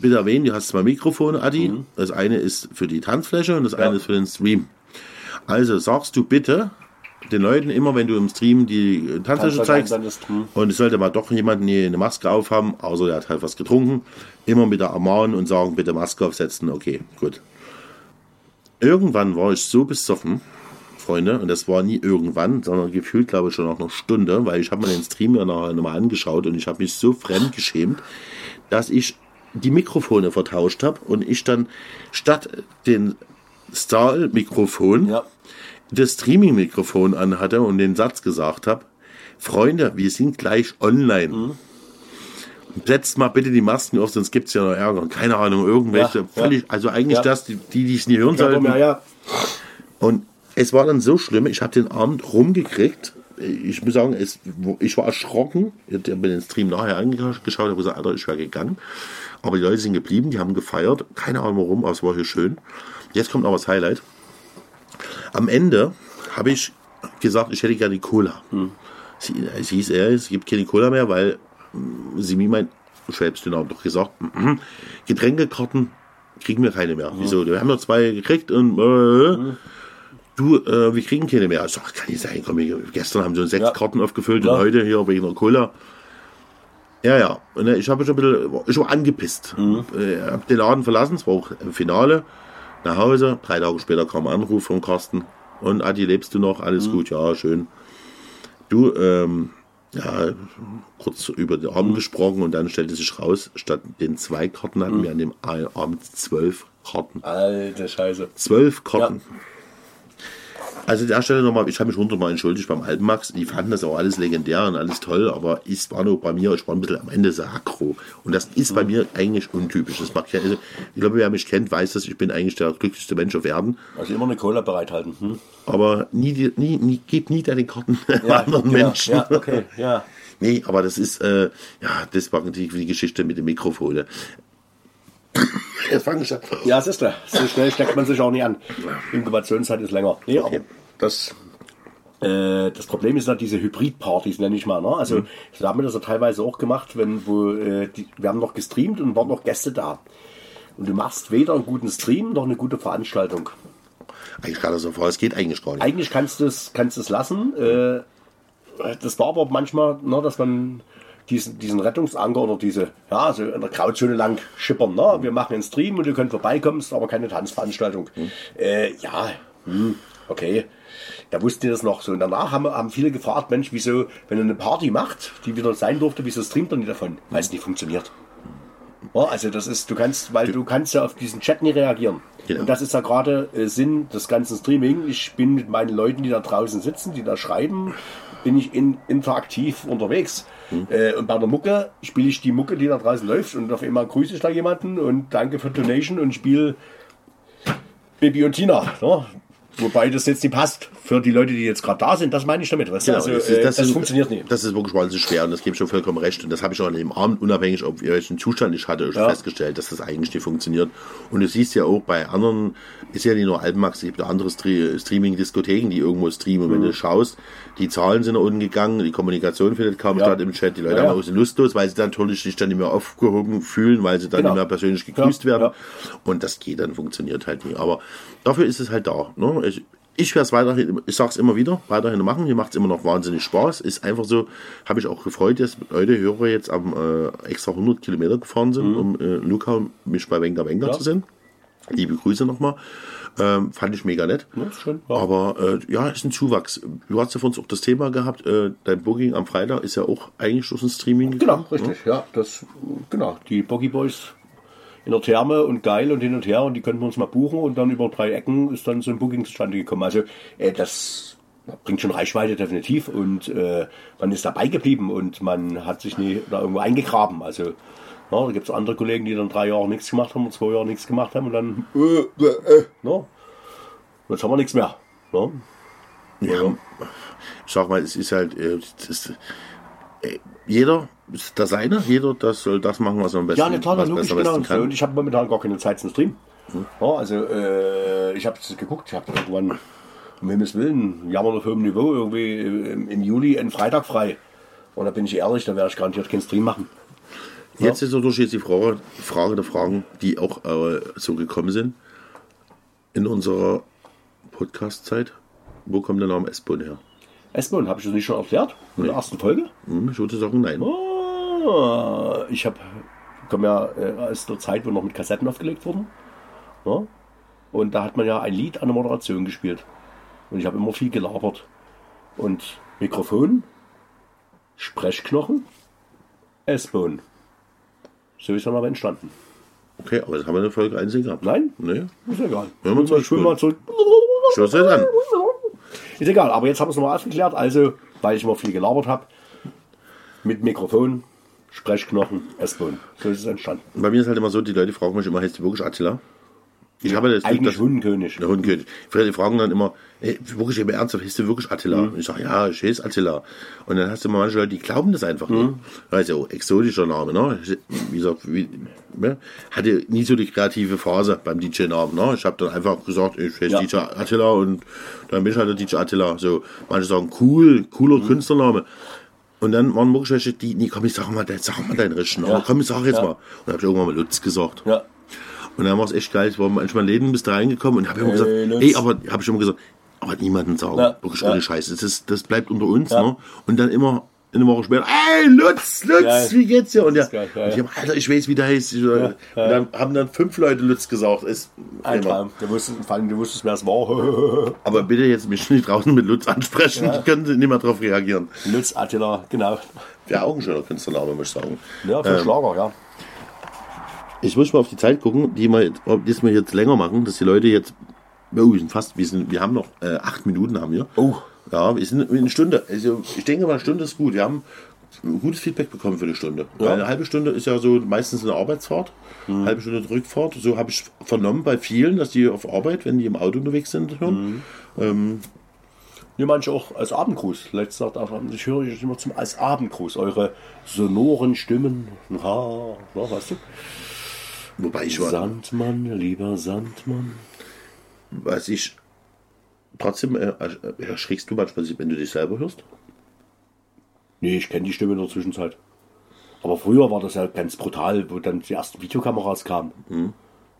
bitte erwähnen, du hast zwei Mikrofone, Adi. Das eine ist für die Tanzfläche und das eine ist für den Stream. Also sagst du bitte den Leuten immer, wenn du im Stream die Tanzfläche zeigst, einblendest, hm. und es sollte mal doch jemand die eine Maske aufhaben, außer er hat halt was getrunken, immer wieder ermahnen und sagen, bitte Maske aufsetzen. Okay, gut. Irgendwann war ich so besoffen, Freunde, und das war nie irgendwann, sondern gefühlt, glaube ich, schon nach einer Stunde, weil ich habe mir den Stream ja nachher nochmal angeschaut und ich habe mich so fremd geschämt, dass ich die Mikrofone vertauscht habe und ich dann statt den Star-Mikrofon Ja. das Streaming-Mikrofon anhatte und den Satz gesagt habe, Freunde, wir sind gleich online. Setzt mal bitte die Masken auf, sonst gibt's ja noch Ärger. Keine Ahnung, irgendwelche, Ja, ja. völlig, also eigentlich Ja. das, die, die es nie hören Ja, sollten. ja, ja. Und es war dann so schlimm, ich habe den Abend rumgekriegt. Ich muss sagen, es, ich war erschrocken. Ich habe mir den Stream nachher angeschaut, habe gesagt, Alter, ich wäre gegangen. Aber die Leute sind geblieben, die haben gefeiert. Keine Ahnung warum, aber es war hier schön. Jetzt kommt aber das Highlight. Am Ende habe ich gesagt, ich hätte gerne die Cola. Sie, es hieß er, es gibt keine Cola mehr, weil sie mir meint, ich habe den Abend doch gesagt, mhm, Getränkekarten kriegen wir keine mehr. Wieso? Wir haben noch zwei gekriegt und äh, du, äh, wir kriegen keine mehr. Ich sag, kann nicht sein, komm, wir- gestern haben sie uns sechs Ja. Karten aufgefüllt Ja. und heute hier wegen der Cola. Ja, ja. Und ich habe schon ein bisschen, ich war angepisst. Äh, hab den Laden verlassen, es war auch im Finale. Nach Hause, drei Tage später kam ein Anruf von Carsten. Und Adi, lebst du noch? Alles gut, ja, schön. Du, ähm, ja, kurz über den Abend gesprochen und dann stellte sich raus, statt den zwei Karten hatten wir an dem Abend zwölf Karten. Alte Scheiße. Zwölf Karten. Also an der Stelle nochmal, ich habe mich hundertmal entschuldigt beim alten Max. Die fanden das auch alles legendär und alles toll, aber es war nur bei mir, ich war ein bisschen am Ende so aggro. Und das ist bei mir eigentlich untypisch. Das macht ja, also, ich glaube, wer mich kennt, weiß, dass ich bin eigentlich der glücklichste Mensch auf Erden. Also immer eine Cola bereithalten. Hm? Aber nie, die- nie, nie, gib nie deine Karten <laughs> Ja, anderen genau. Menschen. Ja, okay, ja. <laughs> Nee, aber das ist, äh, ja, das war natürlich die Geschichte mit dem Mikrofon. Jetzt fange ich an. Ja, es ist da. So schnell steckt man sich auch nicht an. Inkubationszeit ist länger. Nee, Okay. das, äh, das Problem ist halt diese Hybrid-Partys, nenne ich mal. Ne? Also, Mhm. wir haben das ja teilweise auch gemacht, wenn wo, äh, die, wir haben noch gestreamt und waren noch Gäste da. Und du machst weder einen guten Stream noch eine gute Veranstaltung. Eigentlich gerade so vor, es geht eigentlich gar nicht. Eigentlich kannst du es kannst lassen. Äh, das war aber manchmal, ne, dass man diesen, diesen Rettungsanker oder diese, ja, so in der Grauzone lang schippern. Ne? Wir machen einen Stream und ihr könnt vorbeikommen, ist aber keine Tanzveranstaltung. Äh, ja, hm, okay. Da wussten die das noch so. Und danach haben, haben viele gefragt, Mensch, wieso, wenn er eine Party macht, die wieder sein durfte, wieso streamt er nicht davon? Weil es nicht funktioniert. Ja, also das ist, du kannst, weil du kannst ja auf diesen Chat nicht reagieren. Genau. Und das ist ja gerade äh, Sinn des ganzen Streaming. Ich bin mit meinen Leuten, die da draußen sitzen, die da schreiben, bin ich in, interaktiv unterwegs. Äh, und bei der Mucke spiele ich die Mucke, die da draußen läuft und auf einmal grüße ich da jemanden und danke für Donation und spiele Baby und Tina. Ne? Wobei das jetzt nicht passt für die Leute, die jetzt gerade da sind. Das meine ich damit. Weißt du? Genau, also, das, äh, ist, das, das, ist, funktioniert nicht. Das ist wirklich wahnsinnig schwer und das gebe ich schon vollkommen recht. Und das habe ich auch an dem Abend, unabhängig, ob welchen Zustand ich hatte, Ja. festgestellt, dass das eigentlich nicht funktioniert. Und du siehst ja auch bei anderen, ist ja nicht nur Alpenmax, es gibt ja andere Stre Streaming-Diskotheken, die irgendwo streamen. Und Mhm. wenn du schaust, die Zahlen sind nach unten gegangen, die Kommunikation findet kaum Ja. statt im Chat, die Leute Ja, haben ja. auch sind lustlos, weil sie dann natürlich sich dann nicht mehr aufgehoben fühlen, weil sie dann Genau. nicht mehr persönlich gegrüßt Ja, werden. ja. Und das geht dann, funktioniert halt nie. Aber dafür ist es halt da. Ne? Ich, ich werde es weiterhin, ich sag's immer wieder, weiterhin machen. Mir macht es immer noch wahnsinnig Spaß. Ist einfach so, habe ich auch gefreut, dass Leute, Hörer jetzt am äh, extra 100 Kilometer gefahren sind, um äh, Luca und mich bei Wenger Wenger Ja. zu sehen. Liebe Grüße nochmal. Ähm, fand ich mega nett. Ja, schön, ja. Aber äh, ja, ist ein Zuwachs. Du hast ja von uns auch das Thema gehabt, äh, dein Booking am Freitag ist ja auch eigentlich durch ein Streaming Genau, richtig. Ja, das, genau. Die Boggy Boys in der Therme und geil und hin und her und die könnten wir uns mal buchen und dann über drei Ecken ist dann so ein Booking zustande gekommen. Also äh, das bringt schon Reichweite definitiv und äh, man ist dabei geblieben und man hat sich nie da irgendwo eingegraben. Also na, da gibt es andere Kollegen, die dann drei Jahre nichts gemacht haben und zwei Jahre nichts gemacht haben und dann äh, äh, äh, na, jetzt haben wir nichts mehr. Na? Ja, ich sag mal, es ist halt, äh, es ist, äh, jeder ist das seine, jeder das soll das machen, was er am besten, Ja, ne, klar, was, logisch, er am genau. kann. Und ich habe momentan gar keine Zeit zum Stream. Ja, also, äh, ich habe es geguckt, ich habe irgendwann, um Himmels Willen, jammern auf hohem Niveau, irgendwie im, im Juli einen Freitag frei. Und da bin ich ehrlich, da werde ich garantiert keinen Stream machen. Jetzt ist natürlich jetzt die Frage, Frage der Fragen, die auch äh, so gekommen sind in unserer Podcast-Zeit. Wo kommt der Name S-Bahn her? S-Bahn, habe ich das nicht schon erklärt? In der ersten Folge? Hm, ich würde sagen, nein. Ich habe, komme ja äh, aus der Zeit, wo noch mit Kassetten aufgelegt wurden. Ja? Und da hat man ja ein Lied an der Moderation gespielt. Und ich habe immer viel gelabert. Und Mikrofon, Sprechknochen, S-Bahn. So ist dann aber entstanden. Okay, aber das haben wir in der Folge 1 gehabt. Nein? Nee. Ist egal. Hören wir uns will mal zurück. Schau es an. Ist egal, aber jetzt haben wir es nochmal aufgeklärt. Also, weil ich immer viel gelabert habe, mit Mikrofon, Sprechknochen, S-Bahn. So ist es entstanden. Bei mir ist halt immer so, die Leute fragen mich immer, heißt du wirklich Attila? Ich habe das Glück, Eigentlich dass- Hundenkönig. Der Hundkönig. Die fragen dann immer, hey, wirklich immer ernsthaft, heißt du wirklich Attila? Und ich sage, ja, ich heiße Attila. Und dann hast du immer manche Leute, die glauben das einfach nicht. Das ist ja auch exotischer Name, ne? Wie gesagt, wie, ne? hatte nie so die kreative Phase beim DJ-Namen, ne? Ich habe dann einfach gesagt, ich heiße Ja. DJ Attila und dann bin ich halt der DJ Attila. So, manche sagen, cool, cooler Künstlername. Und dann waren wirklich welche, die, nee, komm, ich sag mal, sag mal deinen Namen, Ja. komm, ich sag jetzt Ja. mal. Und dann habe ich irgendwann mal Lutz gesagt. Ja. Und dann war es echt geil. Ich war manchmal in Läden bis da reingekommen und habe immer gesagt, Lutz. ey, aber habe ich immer gesagt, aber niemanden sagen, Ja, wirklich ja. ohne Scheiß. Das, das bleibt unter uns, ne? Und dann immer eine Woche später, ey, Lutz, Lutz, Geil. wie geht's dir? Und, ja, geil, ja, und ich ja. hab, Alter, ich weiß, wie der heißt. Ich, Und dann haben dann fünf Leute Lutz gesagt. Ist Ein. Traum. Du wusstest, vor allem, du wusstest, wer es war. <laughs> Aber bitte jetzt mich nicht draußen mit Lutz ansprechen, Ja. die können nicht mehr drauf reagieren. Lutz Attila, genau. Wäre auch ein schöner Künstlername, muss ich sagen. Ja, für Ähm, Schlager, ja. Ich muss mal auf die Zeit gucken, die wir, ob das wir jetzt länger machen, dass die Leute jetzt, oh, wir sind fast, wir, sind, wir haben noch äh, acht Minuten haben wir. Oh. Ja, wir sind in eine Stunde. Also ich denke mal, eine Stunde ist gut. Wir haben gutes Feedback bekommen für eine Stunde. Weil eine halbe Stunde ist ja so meistens eine Arbeitsfahrt, eine halbe Stunde Rückfahrt. So habe ich vernommen bei vielen, dass die auf Arbeit, wenn die im Auto unterwegs sind, hören. Ja, manche auch als Abendgruß. Letzte Nacht Abend, ich höre ich immer zum als Abendgruß. Eure sonoren Stimmen. Ha, na, weißt du? Wobei ich war, Sandmann, lieber Sandmann. was ich trotzdem äh, äh, erschrickst du manchmal, wenn du dich selber hörst? Nee, ich kenne die Stimme in der Zwischenzeit. Aber früher war das ja ganz brutal, wo dann die ersten Videokameras kamen.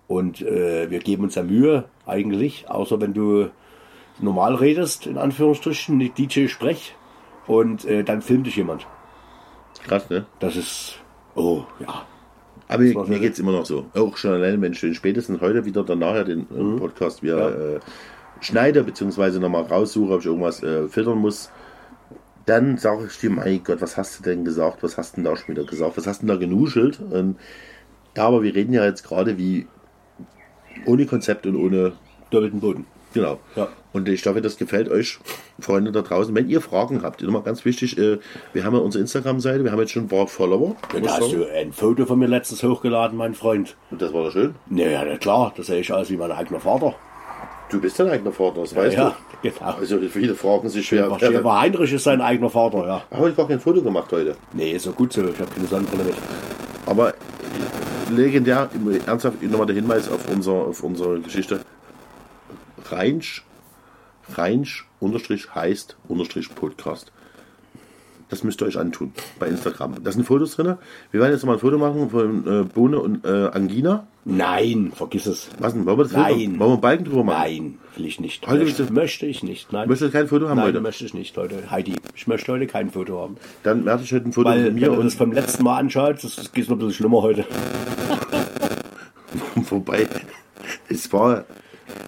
Und äh, wir geben uns ja Mühe, eigentlich, außer wenn du normal redest, in Anführungsstrichen, nicht DJ sprech, und äh, dann filmt dich jemand. Krass, ne? Das ist, oh, ja. Aber mir, mir geht es immer noch so. Auch schon alleine, wenn ich spätestens heute wieder dann nachher den äh, Mhm. Podcast wieder äh, schneide, beziehungsweise nochmal raussuche, ob ich irgendwas äh, filtern muss, dann sage ich dir, mein Gott, was hast du denn gesagt? Was hast du denn da schon wieder gesagt? Was hast du denn da genuschelt? Und, ja, aber wir reden ja jetzt gerade wie ohne Konzept und ohne Doppelten Boden. Genau. Ja. Und ich hoffe, das gefällt euch, Freunde da draußen. Wenn ihr Fragen habt, immer ganz wichtig, äh, wir haben ja unsere Instagram-Seite, wir haben jetzt schon ein paar Follower. Ja, da hast du ein Foto von mir letztens hochgeladen, mein Freund. Und das war doch schön. Naja, na klar, das sehe ich aus wie mein eigener Vater. Du bist dein eigener Vater, das weißt ja, du. genau. Also viele fragen sich schwer. Ja, Schäfer Heinrich ist sein eigener Vater, ja. Habe ich gar kein Foto gemacht heute. Nee, ist so gut so. Ich habe keine Sonnenbrille mit. Aber legendär, ernsthaft nochmal der Hinweis auf, unser, auf unsere Geschichte. Reinsch, Reinsch unterstrich heißt unterstrich Podcast. Das müsst ihr euch antun bei Instagram. Da sind Fotos drin. Wir werden jetzt mal ein Foto machen von äh, Bohne und äh, Angina. Nein, vergiss es. Was denn? Wollen wir das Foto? Nein. Wollen wir einen Balken drüber machen? Nein, will ich nicht. Heute möchte, du- möchte ich nicht. Nein. Möchtest du kein Foto haben Nein, heute? möchte ich nicht heute. Heidi, ich möchte heute kein Foto haben. Dann werde ich heute ein Foto Weil, von mir wenn du das vom letzten Mal anschaust, das geht noch ein bisschen schlimmer heute. <laughs> vorbei. Es war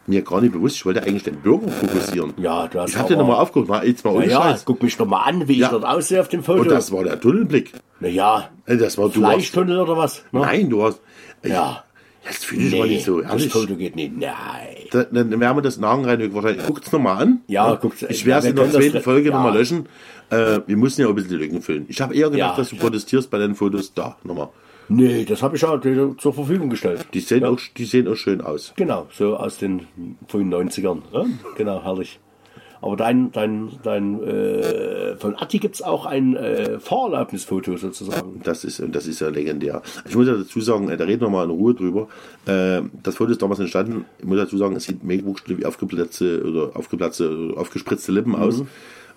mir gar nicht bewusst, ich wollte eigentlich den Bürger fokussieren. Ja, du hast Ich den aber- nochmal aufgeguckt, war jetzt mal ohne ja, Scheiß. guck mich doch mal an, wie Ja. ich dort aussehe auf dem Foto. Und das war der Tunnelblick. naja, Ey, Das war du Fleischtunnel oder was? Ne? Nein, du hast. Ja. Das finde ich mal nicht so das ehrlich. Foto geht nicht. Nein. Da- Dann werden wir das Nagenreinigung wahrscheinlich. Guckt es nochmal an. Ja, guckt's- Ich ja, werde es in der das zweiten Folge ja. nochmal löschen. Äh, wir müssen ja auch ein bisschen die Lücken füllen. Ich habe eher gedacht, Ja. dass du protestierst bei den Fotos. Da, nochmal. Nee, das habe ich ja zur Verfügung gestellt. Die sehen, ja. auch, die sehen auch schön aus. Genau, so aus den frühen 90ern. Ja? Genau, herrlich. Aber dein, dein, dein, äh, von Atti gibt es auch ein äh, Fahrerlaubnisfoto sozusagen. Das ist, das ist ja legendär. Ich muss ja dazu sagen, äh, da reden wir mal in Ruhe drüber. Äh, das Foto ist damals entstanden. Ich muss dazu sagen, es sieht mega wie aufgeplatzte oder aufgeplatzte aufgespritzte Lippen aus.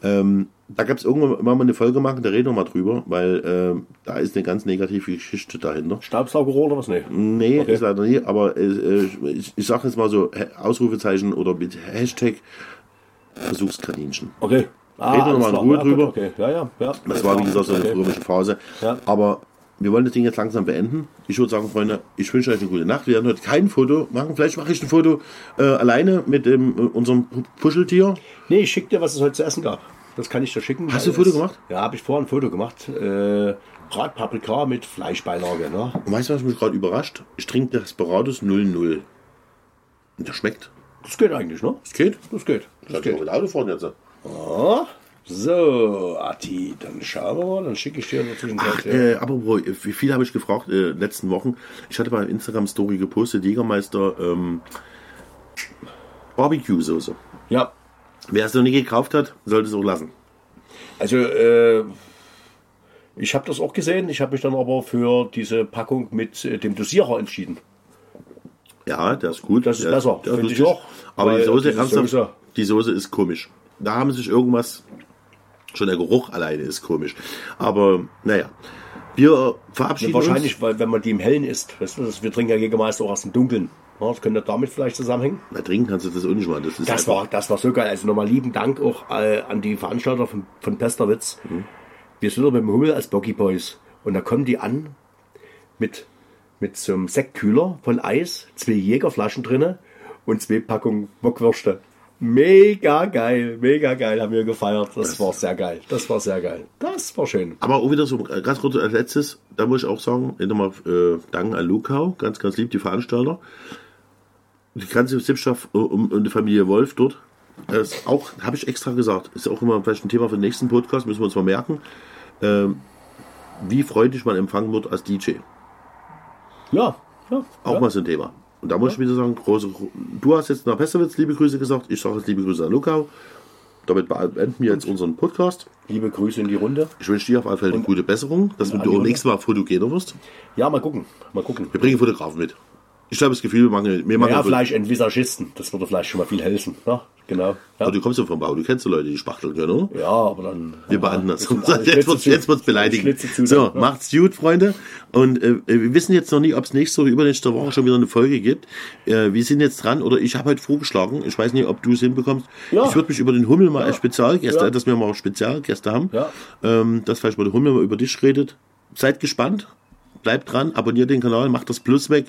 Ähm, da gab es irgendwann mal eine Folge machen, da reden wir mal drüber, weil ähm, da ist eine ganz negative Geschichte dahinter. Staubsaugerrohr oder was? Nee. Nee, Okay. ist leider nie, aber äh, äh, ich, ich sage jetzt mal so He- Ausrufezeichen oder mit Hashtag Versuchskaninchen. Okay. Ah, Reden wir alles mal in. Ruhe ja, gut, drüber. Okay, ja, ja. ja. Das war wie gesagt so eine Okay. römische Phase. Ja. Aber wir wollen das Ding jetzt langsam beenden. Ich würde sagen, Freunde, ich wünsche euch eine gute Nacht. Wir werden heute kein Foto machen. Vielleicht mache ich ein Foto äh, alleine mit dem, äh, unserem Pu- Puscheltier. Nee, ich schick dir, was es heute zu essen gab. Das kann ich dir schicken. Hast du ein Foto gemacht? Ja, habe ich vorher ein Foto gemacht. Äh, Bratpaprika mit Fleischbeilage. Ne? Und weißt du, was mich gerade überrascht? Ich trinke Desperados 00. Und der schmeckt. Das geht eigentlich, ne? Das geht. Das geht. Das mal geht. mit Auto fahren jetzt. Ah, So, Atti, dann schauen wir mal. Dann schicke ich dir in der Zwischenzeit. Ach, äh, apropos, äh, wie viel habe ich gefragt äh, letzten Wochen? Ich hatte bei Instagram Story gepostet, Jägermeister ähm, Barbecue-Soße. ja, Wer es noch nie gekauft hat, sollte es auch lassen. also äh, ich habe das auch gesehen. Ich habe mich dann aber für diese Packung mit äh, dem Dosierer entschieden. Ja, der ist gut. Das ist der besser, der finde ich auch. Aber die Soße, ernsthaft, Soße- die Soße ist komisch. Da haben sich irgendwas, schon der Geruch alleine ist komisch. Aber naja, wir verabschieden Wahrscheinlich, uns. weil wenn man die im Hellen isst. Weißt du, das, wir trinken ja Jägermeister auch aus dem Dunkeln. Ja, das könnte damit vielleicht zusammenhängen. Na, trinken kannst du das auch nicht mal. Das, ist Das war, das war so geil. Also nochmal lieben Dank auch äh, an die Veranstalter von, von Pesterwitz. Wir sind da mit dem Hummel als Boggy Boys. Und da kommen die an mit, mit so einem Sektkühler von Eis, zwei Jägerflaschen drinne und zwei Packungen Bockwürste. Mega geil, mega geil, haben wir gefeiert. Das war sehr geil. Das war sehr geil. Das war schön. Aber auch wieder so äh, ganz kurz als letztes, da muss ich auch sagen, nochmal äh, danken an Lukau, ganz, ganz lieb, die Veranstalter. Die ganze Sippschaft um, um die Familie Wolf dort. Das auch, habe ich extra gesagt, ist auch immer vielleicht ein Thema für den nächsten Podcast, müssen wir uns mal merken. Ähm, wie freundlich man empfangen wird als DJ. Ja, ja. Auch ja. mal so ein Thema. Und da muss ich wieder sagen, große, du hast jetzt nach Pestewitz liebe Grüße gesagt, ich sage jetzt liebe Grüße an Lukau. Damit beenden wir jetzt unseren Podcast. Liebe Grüße in die Runde. Ich wünsche dir auf alle Fälle eine gute Besserung, dass du nächstes Mal fotogener wirst. Ja, mal gucken. Mal gucken. Wir bringen Fotografen mit. Ich habe das Gefühl, wir machen, wir machen Ja, vielleicht einen Visagisten. Das würde vielleicht schon mal viel helfen. Ne? genau. Ja, Aber du kommst ja vom Bau, du kennst ja Leute, die spachteln können, oder? ja aber dann. Wir beenden das. <laughs> Jetzt wird's, zu. jetzt wird's beleidigend. Schlitze zu, So, dann, ja. macht's gut, Freunde. Und äh, wir wissen jetzt noch nicht, ob es nächste oder übernächste Woche schon wieder eine Folge gibt. Äh, wir sind jetzt dran, oder ich habe heute vorgeschlagen, ich weiß nicht, ob du es hinbekommst. Ja. Ich würde mich über den Hummel mal als Spezialgäste, dass wir mal auch Spezialgäste haben, ähm, dass vielleicht mal der Hummel mal über dich redet. Seid gespannt. Bleibt dran, abonniert den Kanal, macht das Plus weg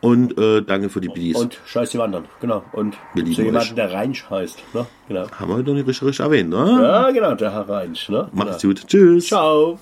und äh, danke für die Bidis. Und scheiß die Wandern, genau. Und so jemanden, der Reinsch heißt. Ne? Genau. Haben wir heute noch nicht richtig, richtig erwähnt, ne? Ja, genau, der Herr Reinsch. Ne? Macht's genau. gut. Tschüss. Ciao.